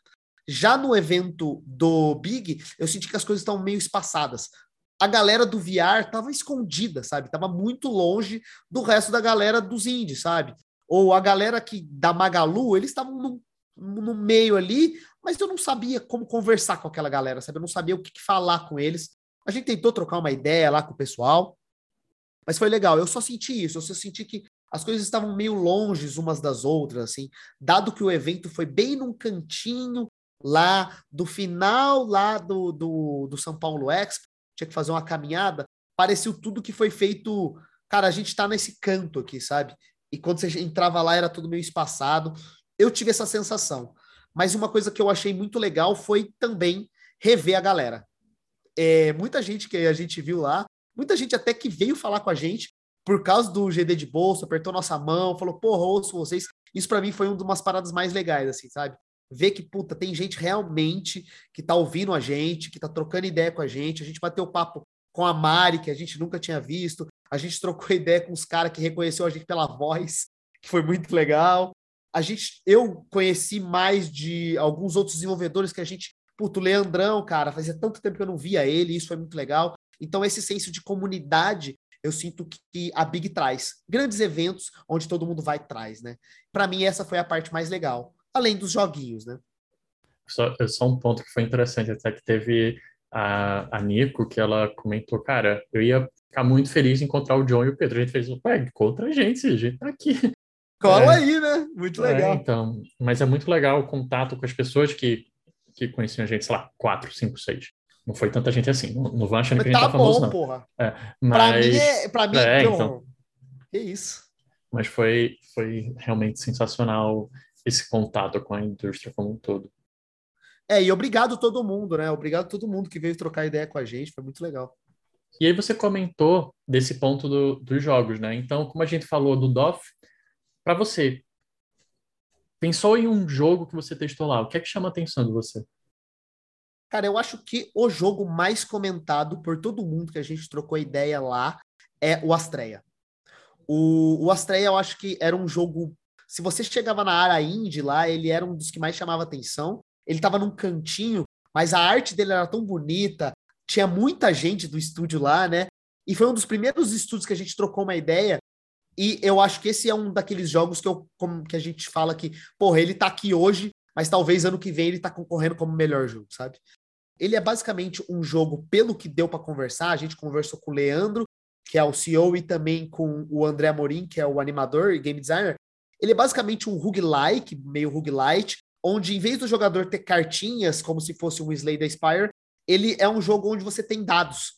A: Já no evento do Big, eu senti que as coisas estão meio espaçadas. A galera do VR estava escondida, sabe? Tava muito longe do resto da galera dos indies, sabe? Ou a galera que da Magalu, eles estavam no, no meio ali, mas eu não sabia como conversar com aquela galera, sabe? Eu não sabia o que, que falar com eles. A gente tentou trocar uma ideia lá com o pessoal, mas foi legal. Eu só senti isso, eu só senti que as coisas estavam meio longes umas das outras, assim, dado que o evento foi bem num cantinho lá do final lá do, do, do São Paulo Expo, tinha que fazer uma caminhada, pareceu tudo que foi feito. Cara, a gente tá nesse canto aqui, sabe? E quando você entrava lá era tudo meio espaçado. Eu tive essa sensação. Mas uma coisa que eu achei muito legal foi também rever a galera é, muita gente que a gente viu lá, muita gente até que veio falar com a gente por causa do GD de bolsa, apertou nossa mão, falou, porra, ouço vocês. Isso para mim foi uma das paradas mais legais, assim, sabe? Ver que, puta, tem gente realmente que tá ouvindo a gente, que tá trocando ideia com a gente. A gente bateu papo com a Mari, que a gente nunca tinha visto. A gente trocou ideia com os caras que reconheceu a gente pela voz, que foi muito legal. A gente, eu conheci mais de alguns outros desenvolvedores que a gente Puto, Leandrão, cara, fazia tanto tempo que eu não via ele, isso foi muito legal. Então, esse senso de comunidade, eu sinto que a Big traz. Grandes eventos onde todo mundo vai traz, né? Para mim, essa foi a parte mais legal, além dos joguinhos, né?
B: Só, só um ponto que foi interessante, até que teve a, a Nico, que ela comentou, cara, eu ia ficar muito feliz em encontrar o John e o Pedro. A gente fez, ué, encontra a gente, a gente tá aqui.
A: Cola é, aí, né? Muito
B: é,
A: legal.
B: É, então, mas é muito legal o contato com as pessoas que que conheciam a gente, sei lá, quatro, cinco, seis. Não foi tanta gente assim. Não, não vão achando que a gente tá, tá famoso, não.
A: Porra.
B: É, mas... Pra
A: mim, é, pra mim
B: é, então...
A: que isso.
B: Mas foi, foi realmente sensacional esse contato com a indústria como um todo.
A: É, e obrigado todo mundo, né? Obrigado todo mundo que veio trocar ideia com a gente, foi muito legal.
B: E aí você comentou desse ponto do, dos jogos, né? Então, como a gente falou do DOF, para você, pensou em um jogo que você testou lá, o que é que chama a atenção de você?
A: Cara, eu acho que o jogo mais comentado por todo mundo que a gente trocou ideia lá é o Astreia. O, o Astreia, eu acho que era um jogo. Se você chegava na área indie lá, ele era um dos que mais chamava atenção. Ele estava num cantinho, mas a arte dele era tão bonita, tinha muita gente do estúdio lá, né? E foi um dos primeiros estúdios que a gente trocou uma ideia. E eu acho que esse é um daqueles jogos que, eu, como, que a gente fala que, porra, ele tá aqui hoje, mas talvez ano que vem ele tá concorrendo como melhor jogo, sabe? Ele é basicamente um jogo, pelo que deu para conversar, a gente conversou com o Leandro, que é o CEO, e também com o André Amorim, que é o animador e game designer. Ele é basicamente um roguelike, meio roguelite, onde em vez do jogador ter cartinhas, como se fosse um Slay the Spire, ele é um jogo onde você tem dados.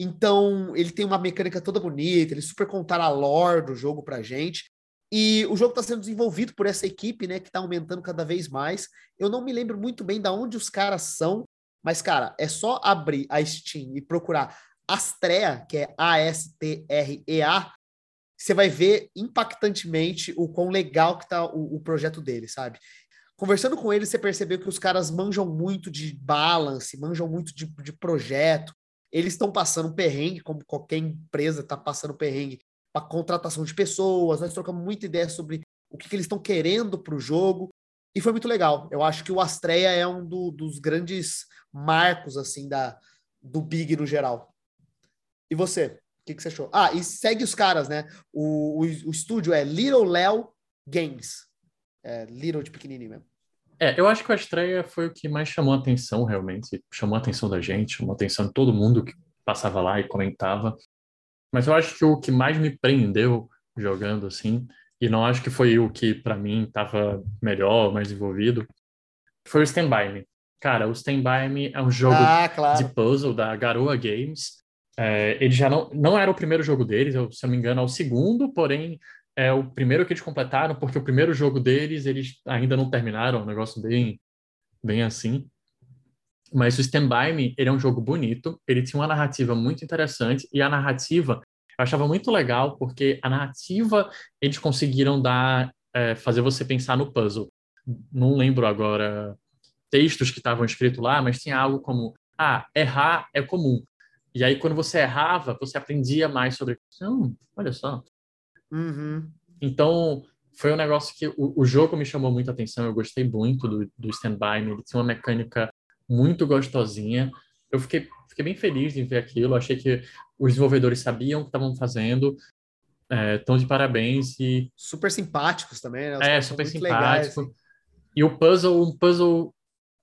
A: Então, ele tem uma mecânica toda bonita, ele super contar a lore do jogo pra gente. E o jogo está sendo desenvolvido por essa equipe, né, que está aumentando cada vez mais. Eu não me lembro muito bem de onde os caras são, mas, cara, é só abrir a Steam e procurar Astrea, que é A-S-T-R-E-A, você vai ver impactantemente o quão legal que tá o, o projeto dele, sabe? Conversando com ele, você percebeu que os caras manjam muito de balance, manjam muito de, de projeto. Eles estão passando perrengue, como qualquer empresa está passando perrengue, para contratação de pessoas. Nós trocamos muita ideia sobre o que, que eles estão querendo para o jogo. E foi muito legal. Eu acho que o Astreia é um do, dos grandes marcos assim da, do Big no geral. E você? O que, que você achou? Ah, e segue os caras, né? O, o, o estúdio é Little Léo Games. É, Little de pequenininho mesmo.
B: É, eu acho que a estreia foi o que mais chamou a atenção, realmente. Chamou a atenção da gente, chamou a atenção de todo mundo que passava lá e comentava. Mas eu acho que o que mais me prendeu jogando assim, e não acho que foi o que para mim estava melhor, mais envolvido, foi o Stand By Me. Cara, o Stand By Me é um jogo ah, claro. de puzzle da Garoa Games. É, ele já não, não era o primeiro jogo deles, eu, se eu não me engano, é o segundo, porém é o primeiro que eles completaram, porque o primeiro jogo deles eles ainda não terminaram, um negócio bem, bem assim. Mas o Stand By Me, ele é um jogo bonito, ele tinha uma narrativa muito interessante, e a narrativa eu achava muito legal, porque a narrativa eles conseguiram dar, é, fazer você pensar no puzzle. Não lembro agora textos que estavam escritos lá, mas tinha algo como, ah, errar é comum. E aí, quando você errava, você aprendia mais sobre. Hum, olha só.
A: Uhum.
B: Então, foi um negócio que o, o, jogo me chamou muita atenção. Eu gostei muito do, do Stand By Me. Ele tinha uma mecânica muito gostosinha. Eu fiquei, fiquei bem feliz de ver aquilo. Achei que os desenvolvedores sabiam o que estavam fazendo. Estão é, de parabéns e.
A: Super simpáticos também, né? Os
B: é, super simpático. Legais, e o puzzle, um puzzle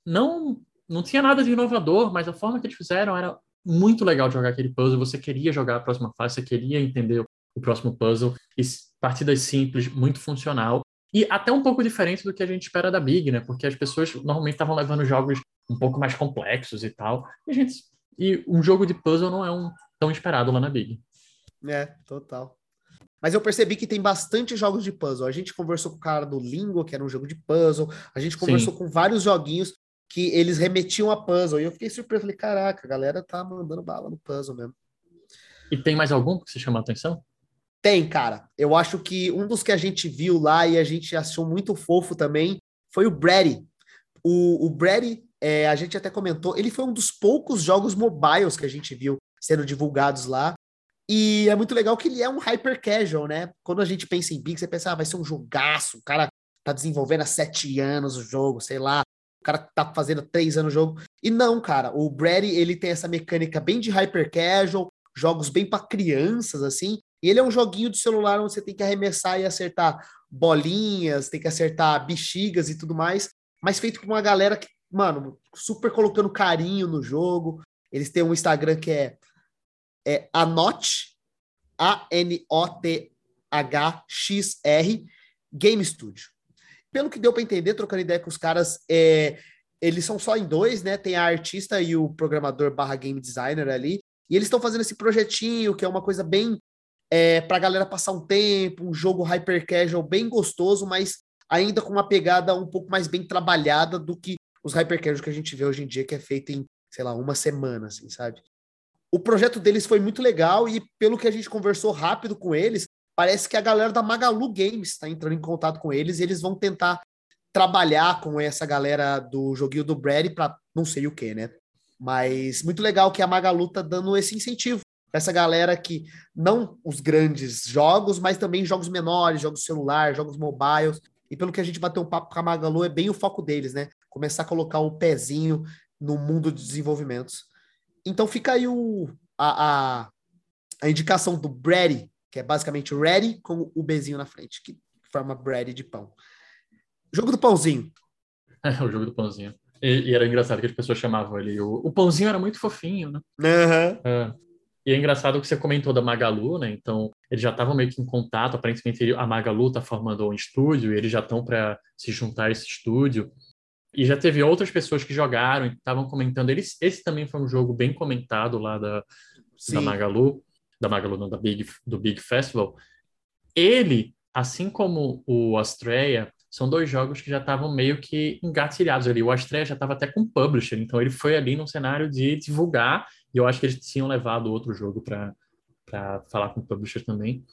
B: não não tinha nada de inovador, mas a forma que eles fizeram era muito legal de jogar aquele puzzle. Você queria jogar a próxima fase, você queria entender o próximo puzzle. E partidas simples, muito funcional. E até um pouco diferente do que a gente espera da Big, né? Porque as pessoas normalmente estavam levando jogos um pouco mais complexos e tal. E, gente, e um jogo de puzzle não é um tão esperado lá na Big.
A: É, total. Mas eu percebi que tem bastante jogos de puzzle. A gente conversou com o cara do Lingo, que era um jogo de puzzle. A gente conversou Sim. com vários joguinhos que eles remetiam a puzzle. E eu fiquei surpreso, falei, caraca, a galera tá mandando bala no puzzle mesmo.
B: E tem mais algum que você chamou a atenção?
A: Tem, cara. Eu acho que um dos que a gente viu lá e a gente achou muito fofo também foi o Brady. O, o Brady, é, a gente até comentou, ele foi um dos poucos jogos mobiles que a gente viu sendo divulgados lá. E é muito legal que ele é um hyper casual, né? Quando a gente pensa em Big, você pensa, ah, vai ser um jogaço, o cara tá desenvolvendo há sete anos o jogo, sei lá, cara tá fazendo três anos o jogo. E não, cara, o Brady, ele tem essa mecânica bem de hyper casual, jogos bem para crianças, assim. E ele é um joguinho de celular onde você tem que arremessar e acertar bolinhas, tem que acertar bexigas e tudo mais, mas feito com uma galera que, mano, super colocando carinho no jogo. Eles têm um Instagram que é, é Anot, A-N-O-T-H-X-R, Game Studio pelo que deu para entender, trocando ideia com os caras, é, eles são só em dois, né? Tem a artista e o programador barra game designer ali. E eles estão fazendo esse projetinho, que é uma coisa bem é, para a galera passar um tempo, um jogo hyper casual bem gostoso, mas ainda com uma pegada um pouco mais bem trabalhada do que os hyper casual que a gente vê hoje em dia, que é feito em, sei lá, uma semana, assim, sabe? O projeto deles foi muito legal e pelo que a gente conversou rápido com eles, parece que a galera da Magalu Games está entrando em contato com eles e eles vão tentar trabalhar com essa galera do joguinho do Brady para não sei o que, né? Mas muito legal que a Magalu tá dando esse incentivo para essa galera que não os grandes jogos, mas também jogos menores, jogos celular, jogos mobiles. E pelo que a gente bateu um papo com a Magalu, é bem o foco deles, né? Começar a colocar o um pezinho no mundo de desenvolvimentos. Então fica aí o, a, a, a indicação do Brady, que é basicamente ready com o Bzinho na frente, que forma bread de pão. Jogo do pãozinho.
B: É, o jogo do pãozinho. E, e, era engraçado que as pessoas chamavam ali. O, o pãozinho era muito fofinho, né?
A: Uhum.
B: É. E é engraçado que você comentou da Magalu, né? Então, eles já estavam meio que em contato. Aparentemente, a Magalu está formando um estúdio e eles já estão para se juntar a esse estúdio. E já teve outras pessoas que jogaram e estavam comentando. Eles, esse também foi um jogo bem comentado lá da, da Magalu, da Magalu, da Big, do Big Festival. Ele, assim como o Astrea, são dois jogos que já estavam meio que engatilhados ali. O Astrea já estava até com publisher, então ele foi ali no cenário de divulgar, e eu acho que eles tinham levado outro jogo para falar com o publisher também.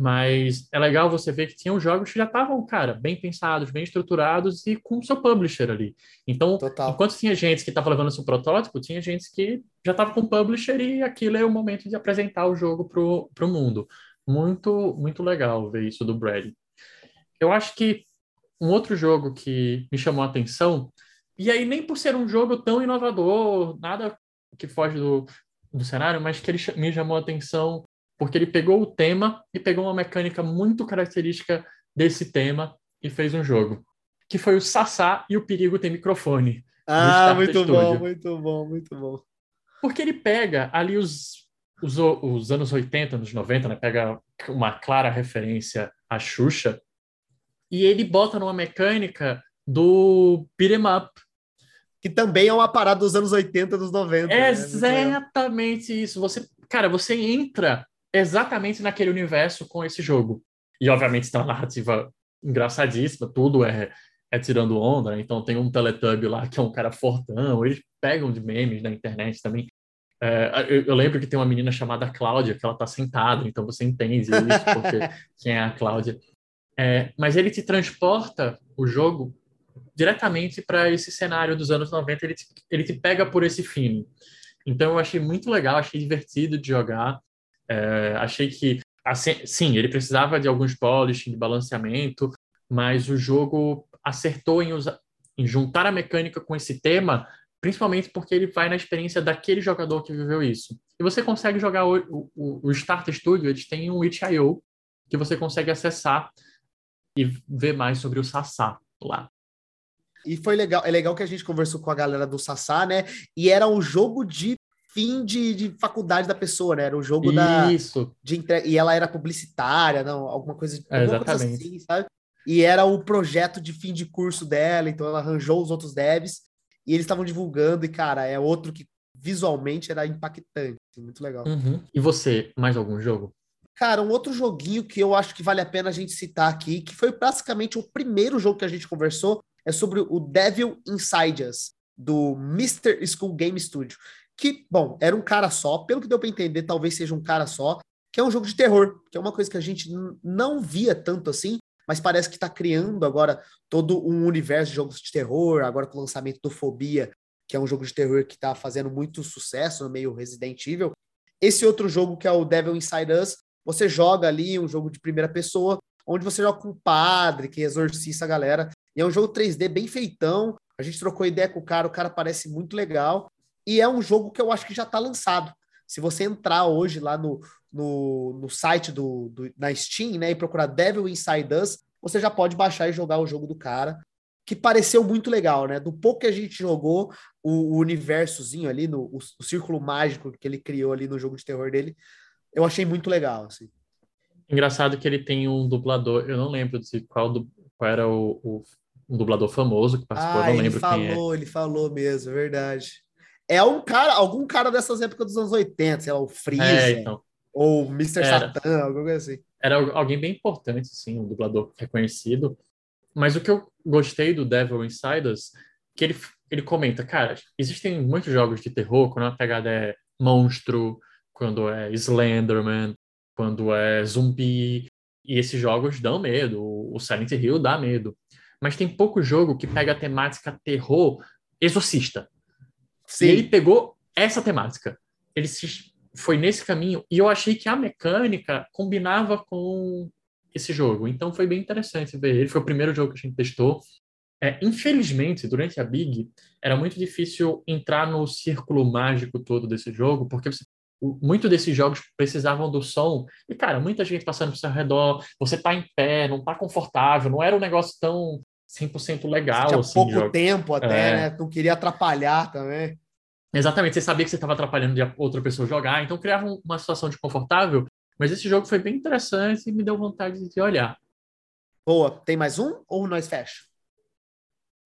B: Mas é legal você ver que tinham jogos que já estavam, cara, bem pensados, bem estruturados e com o seu publisher ali. Então, Total. enquanto tinha gente que estava levando seu protótipo, tinha gente que já estava com o publisher e aquilo é o momento de apresentar o jogo para o mundo. Muito, muito legal ver isso do Brad. Eu acho que um outro jogo que me chamou a atenção, e aí nem por ser um jogo tão inovador, nada que foge do, do cenário, mas que ele me chamou a atenção porque ele pegou o tema e pegou uma mecânica muito característica desse tema e fez um jogo, que foi o Sassá e o Perigo Tem Microfone.
A: Ah, muito Studio. bom, muito bom, muito bom.
B: Porque ele pega ali os, os, os anos 80, anos 90, né? Pega uma clara referência à Xuxa, e ele bota numa mecânica do beat'em up.
A: Que também é uma parada dos anos 80, dos 90.
B: Né? Exatamente isso. Você, cara, você entra exatamente naquele universo com esse jogo. E, obviamente, tem uma narrativa engraçadíssima, tudo é, é tirando onda, né? Então tem um Teletubby lá que é um cara fortão, eles pegam de memes na internet também. É, eu, eu, lembro que tem uma menina chamada Cláudia, que ela tá sentada, então você entende isso, porque quem é a Cláudia. É, mas ele te transporta o jogo diretamente para esse cenário dos anos 90, ele te, ele te pega por esse fim. Então eu achei muito legal, achei divertido de jogar. É, achei que, assim, sim, ele precisava de alguns polishing, de balanceamento, mas o jogo acertou em, usar, em juntar a mecânica com esse tema, principalmente porque ele vai na experiência daquele jogador que viveu isso. E você consegue jogar o, o, o Start Studio, eles têm um itch.io que você consegue acessar e ver mais sobre o Sassá lá.
A: E foi legal, é legal que a gente conversou com a galera do Sassá, né? E era um jogo de fim de, de faculdade da pessoa, né? Era um jogo da.
B: Isso.
A: De entre... E ela era publicitária, não, alguma coisa,
B: é, alguma coisa assim,
A: sabe? E era o projeto de fim de curso dela, então ela arranjou os outros devs e eles estavam divulgando, e, cara, é outro que visualmente era impactante. Muito legal.
B: Uhum. E você, mais algum jogo?
A: Cara, um outro joguinho que eu acho que vale a pena a gente citar aqui, que foi basicamente o primeiro jogo que a gente conversou, é sobre o Devil Inside Us, do Mr. School Game Studio. Que, bom, era um cara só, pelo que deu para entender, talvez seja um cara só, que é um jogo de terror, que é uma coisa que a gente não via tanto assim, mas parece que está criando agora todo um universo de jogos de terror, agora com o lançamento do Fobia, que é um jogo de terror que está fazendo muito sucesso no meio Resident Evil. Esse outro jogo, que é o Devil Inside Us, você joga ali um jogo de primeira pessoa, onde você joga com um padre que exorciza a galera. E é um jogo 3D bem feitão. A gente trocou ideia com o cara, o cara parece muito legal. E é um jogo que eu acho que já está lançado. Se você entrar hoje lá no, no, no site do, do, na Steam, né, e procurar Devil Inside Us, você já pode baixar e jogar o jogo do cara, que pareceu muito legal, né? Do pouco que a gente jogou, o, o universozinho ali, no, o, o círculo mágico que ele criou ali no jogo de terror dele, eu achei muito legal, assim.
B: Engraçado que ele tem um dublador, eu não lembro de qual, qual era o, o um dublador famoso que participou,
A: ah,
B: não lembro
A: falou,
B: quem
A: é. Ele falou mesmo, é verdade. É um cara, algum cara dessas épocas dos anos 80, sei lá, o Freeza, é, então. ou Mr. Era. Satan, alguma coisa assim.
B: Era alguém bem importante, assim, um dublador reconhecido. Mas o que eu gostei do Devil Insiders, que ele, ele comenta, cara, existem muitos jogos de terror quando a pegada é monstro, quando é Slenderman, quando é zumbi. E esses jogos dão medo. O Silent Hill dá medo. mas tem pouco jogo que pega a temática terror exorcista.
A: Sim.
B: E ele pegou essa temática. Ele se, foi nesse caminho e eu achei que a mecânica combinava com esse jogo. Então foi bem interessante ver. Ele foi o primeiro jogo que a gente testou. É, infelizmente, durante a Big, era muito difícil entrar no círculo mágico todo desse jogo, porque você, muito desses jogos precisavam do som. E, cara, muita gente passando por seu redor, você tá em pé, não tá confortável, não era um negócio tão 100% legal.
A: Tinha
B: assim,
A: pouco
B: jogo.
A: tempo até,
B: É.
A: né? Não queria atrapalhar também.
B: Exatamente, você sabia que você estava atrapalhando de outra pessoa jogar, então criava um- uma situação desconfortável. Mas esse jogo foi bem interessante e me deu vontade de olhar.
A: Boa. Tem mais um ou nós fecha?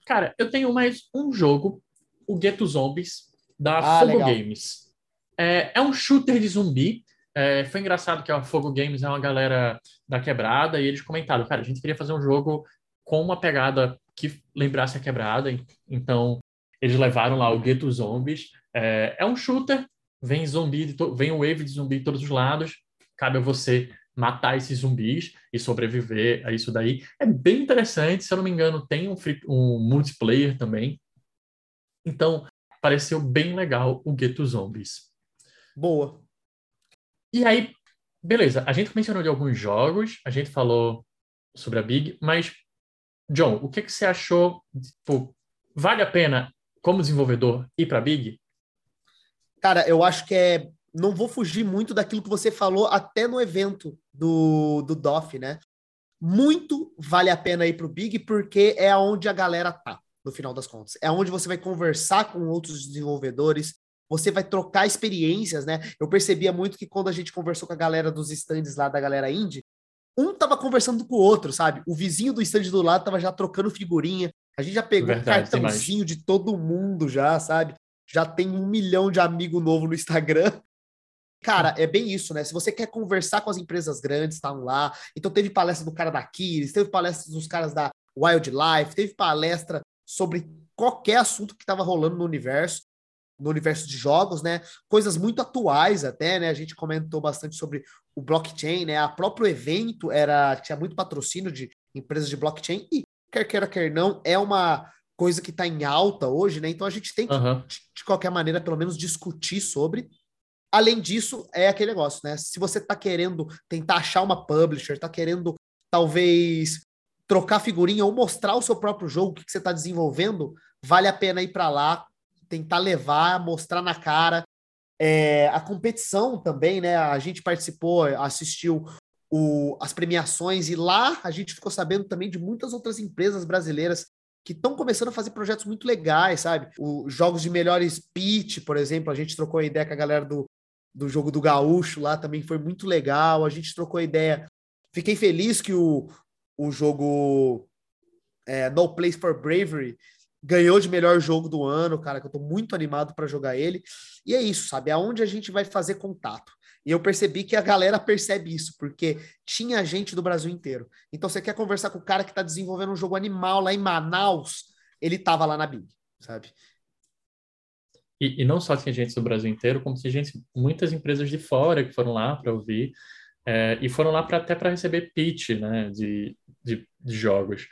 B: Cara, eu tenho mais um jogo, o Ghetto Zombies, da
A: Ah,
B: Fogo
A: legal.
B: Games. É, é um shooter de zumbi. É, foi engraçado que a Fogo Games é uma galera da quebrada e eles comentaram, cara, a gente queria fazer um jogo com uma pegada que lembrasse a quebrada. Então, eles levaram lá o Ghetto Zombies. É, é um shooter, vem zumbi, vem um wave de zumbi de todos os lados. Cabe a você matar esses zumbis e sobreviver a isso daí. É bem interessante, se eu não me engano, tem um, free- um multiplayer também. Então, pareceu bem legal o Ghetto Zombies.
A: Boa.
B: E aí, beleza, a gente mencionou de alguns jogos, a gente falou sobre a Big, mas, John, o que, que você achou? Tipo, vale a pena, como desenvolvedor, ir para Big?
A: Cara, eu acho que é. Não vou fugir muito daquilo que você falou até no evento do, do DOF, né? Muito vale a pena ir pro Big, porque é onde a galera tá, no final das contas. É onde você vai conversar com outros desenvolvedores, você vai trocar experiências, né? Eu percebia muito que quando a gente conversou com a galera dos stands lá da galera indie, um tava conversando com o outro, sabe? O vizinho do stand do lado tava já trocando figurinha. A gente já pegou
B: Verdade,
A: cartãozinho de todo mundo já, sabe? Já tem um milhão de amigo novo no Instagram. Cara, é bem isso, né? Se você quer conversar com as empresas grandes, estão lá. Então teve palestra do cara da Kiris, teve palestra dos caras da Wildlife, teve palestra sobre qualquer assunto que estava rolando no universo, no universo de jogos, né? Coisas muito atuais até, né? A gente comentou bastante sobre o blockchain, né? A próprio evento era tinha muito patrocínio de empresas de blockchain e quer queira quer não é uma coisa que está em alta hoje, né? Então a gente tem que de, de qualquer maneira, pelo menos discutir sobre. Além disso, é aquele negócio, né? Se você está querendo tentar achar uma publisher, está querendo talvez trocar figurinha ou mostrar o seu próprio jogo, o que, que você está desenvolvendo, vale a pena ir para lá, tentar levar, mostrar na cara. É, a competição também, né? A gente participou, assistiu o, as premiações e lá a gente ficou sabendo também de muitas outras empresas brasileiras que estão começando a fazer projetos muito legais, sabe? Os jogos de melhores pitch, por exemplo, a gente trocou a ideia com a galera do, do jogo do Gaúcho lá, também foi muito legal. A gente trocou ideia. Fiquei feliz que o, o jogo é, No Place for Bravery ganhou de melhor jogo do ano, cara, que eu tô muito animado para jogar ele. E é isso, sabe? Aonde a gente vai fazer contato. E eu percebi que a galera percebe isso, porque tinha gente do Brasil inteiro. Então, você quer conversar com o cara que está desenvolvendo um jogo animal lá em Manaus, ele tava lá na Big, sabe?
B: E, e não só tinha gente do Brasil inteiro, como tinha gente, muitas empresas de fora que foram lá para ouvir, é, e foram lá pra, até para receber pitch né, de, de, de jogos.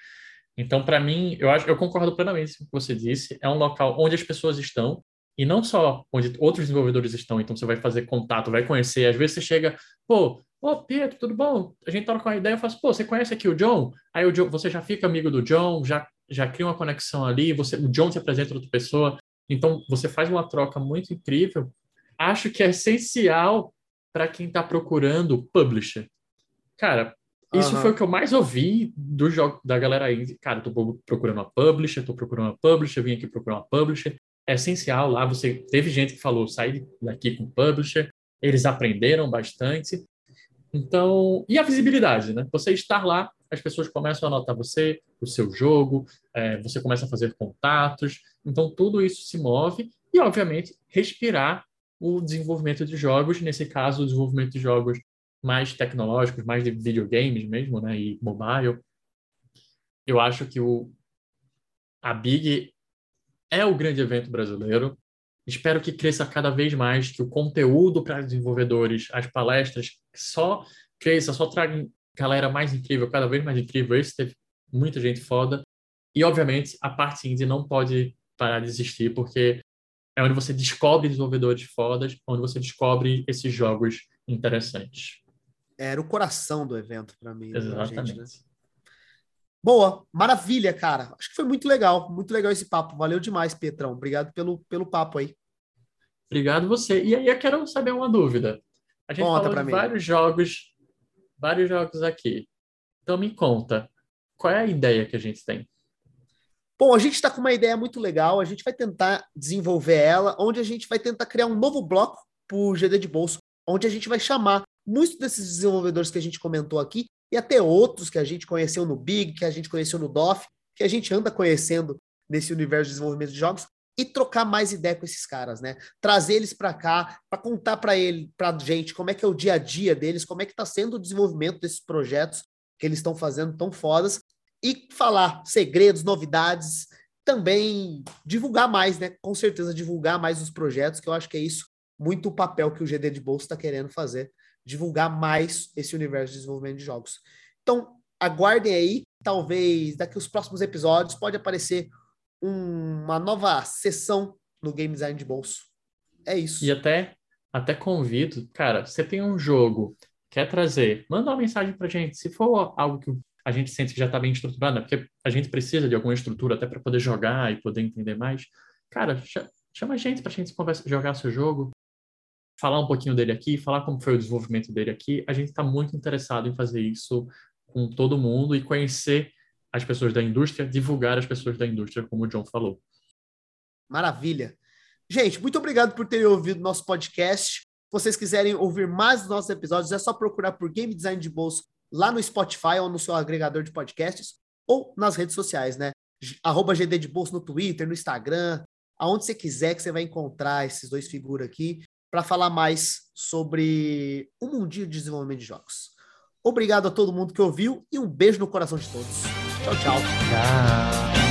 B: Então, para mim, eu acho, eu concordo plenamente com o que você disse. É um local onde as pessoas estão e não só onde outros desenvolvedores estão. Então, você vai fazer contato, vai conhecer. Às vezes você chega, pô, ô Pedro, tudo bom? A gente troca uma ideia, eu faço, pô, você conhece aqui o John? Aí o John, você já fica amigo do John, já já cria uma conexão ali. Você, o John te apresenta outra pessoa. Então, você faz uma troca muito incrível. Acho que é essencial para quem está procurando publisher. Cara, isso foi o que eu mais ouvi do jogo da galera indie. Cara, eu tô procurando uma publisher, tô procurando uma publisher, vim aqui procurar uma publisher. É essencial lá, você teve gente que falou, sai daqui com publisher, eles aprenderam bastante. Então, e a visibilidade, né? Você estar lá, as pessoas começam a anotar você, o seu jogo, é, você começa a fazer contatos. Então, tudo isso se move e, obviamente, respirar o desenvolvimento de jogos, nesse caso, o desenvolvimento de jogos mais tecnológicos, mais de videogames mesmo, né, e mobile. Eu acho que o a Big é o grande evento brasileiro. Espero que cresça cada vez mais, que o conteúdo para desenvolvedores, as palestras, só cresça, só traga galera mais incrível, cada vez mais incrível. Esse teve muita gente foda. E, obviamente, a parte indie não pode parar de existir, porque é onde você descobre desenvolvedores fodas, onde você descobre esses jogos interessantes.
A: Era o coração do evento para mim.
B: Exatamente. Gente, né?
A: Boa, maravilha, cara. Acho que foi muito legal, muito legal esse papo. Valeu demais, Petrão. Obrigado pelo, pelo papo aí.
B: Obrigado você. E aí eu quero saber uma dúvida. A gente conta falou de vários jogos, vários jogos aqui. Então me conta, qual é a ideia que a gente tem?
A: Bom, a gente está com uma ideia muito legal, a gente vai tentar desenvolver ela, onde a gente vai tentar criar um novo bloco para o GD de bolso, onde a gente vai chamar muitos desses desenvolvedores que a gente comentou aqui e até outros que a gente conheceu no Big, que a gente conheceu no DOF, que a gente anda conhecendo nesse universo de desenvolvimento de jogos e trocar mais ideia com esses caras, né? Trazer eles para cá, para contar para ele, para gente, como é que é o dia a dia deles, como é que está sendo o desenvolvimento desses projetos que eles estão fazendo tão fodas e falar segredos, novidades, também divulgar mais, né? Com certeza divulgar mais os projetos, que eu acho que é isso muito o papel que o GD de Bolsa está querendo fazer, divulgar mais esse universo de desenvolvimento de jogos. Então, aguardem aí, talvez daqui os próximos episódios pode aparecer um, uma nova sessão no Game Design de Bolso. É isso.
B: E até até convido, cara, você tem um jogo, quer trazer, manda uma mensagem pra gente. Se for algo que a gente sente que já está bem estruturado, né? porque a gente precisa de alguma estrutura até para poder jogar e poder entender mais. Cara, chama a gente para a gente conversa, jogar seu jogo, falar um pouquinho dele aqui, falar como foi o desenvolvimento dele aqui. A gente está muito interessado em fazer isso com todo mundo e conhecer as pessoas da indústria, divulgar as pessoas da indústria, como o John falou.
A: Maravilha. Gente, muito obrigado por terem ouvido nosso podcast. Se vocês quiserem ouvir mais dos nossos episódios, é só procurar por Game Design de Bolso lá no Spotify ou no seu agregador de podcasts ou nas redes sociais, né? Arroba GD de Bolso no Twitter, no Instagram, aonde você quiser que você vai encontrar esses dois figuras aqui para falar mais sobre o mundinho de desenvolvimento de jogos. Obrigado a todo mundo que ouviu e um beijo no coração de todos. Tchau, tchau.
B: Tchau.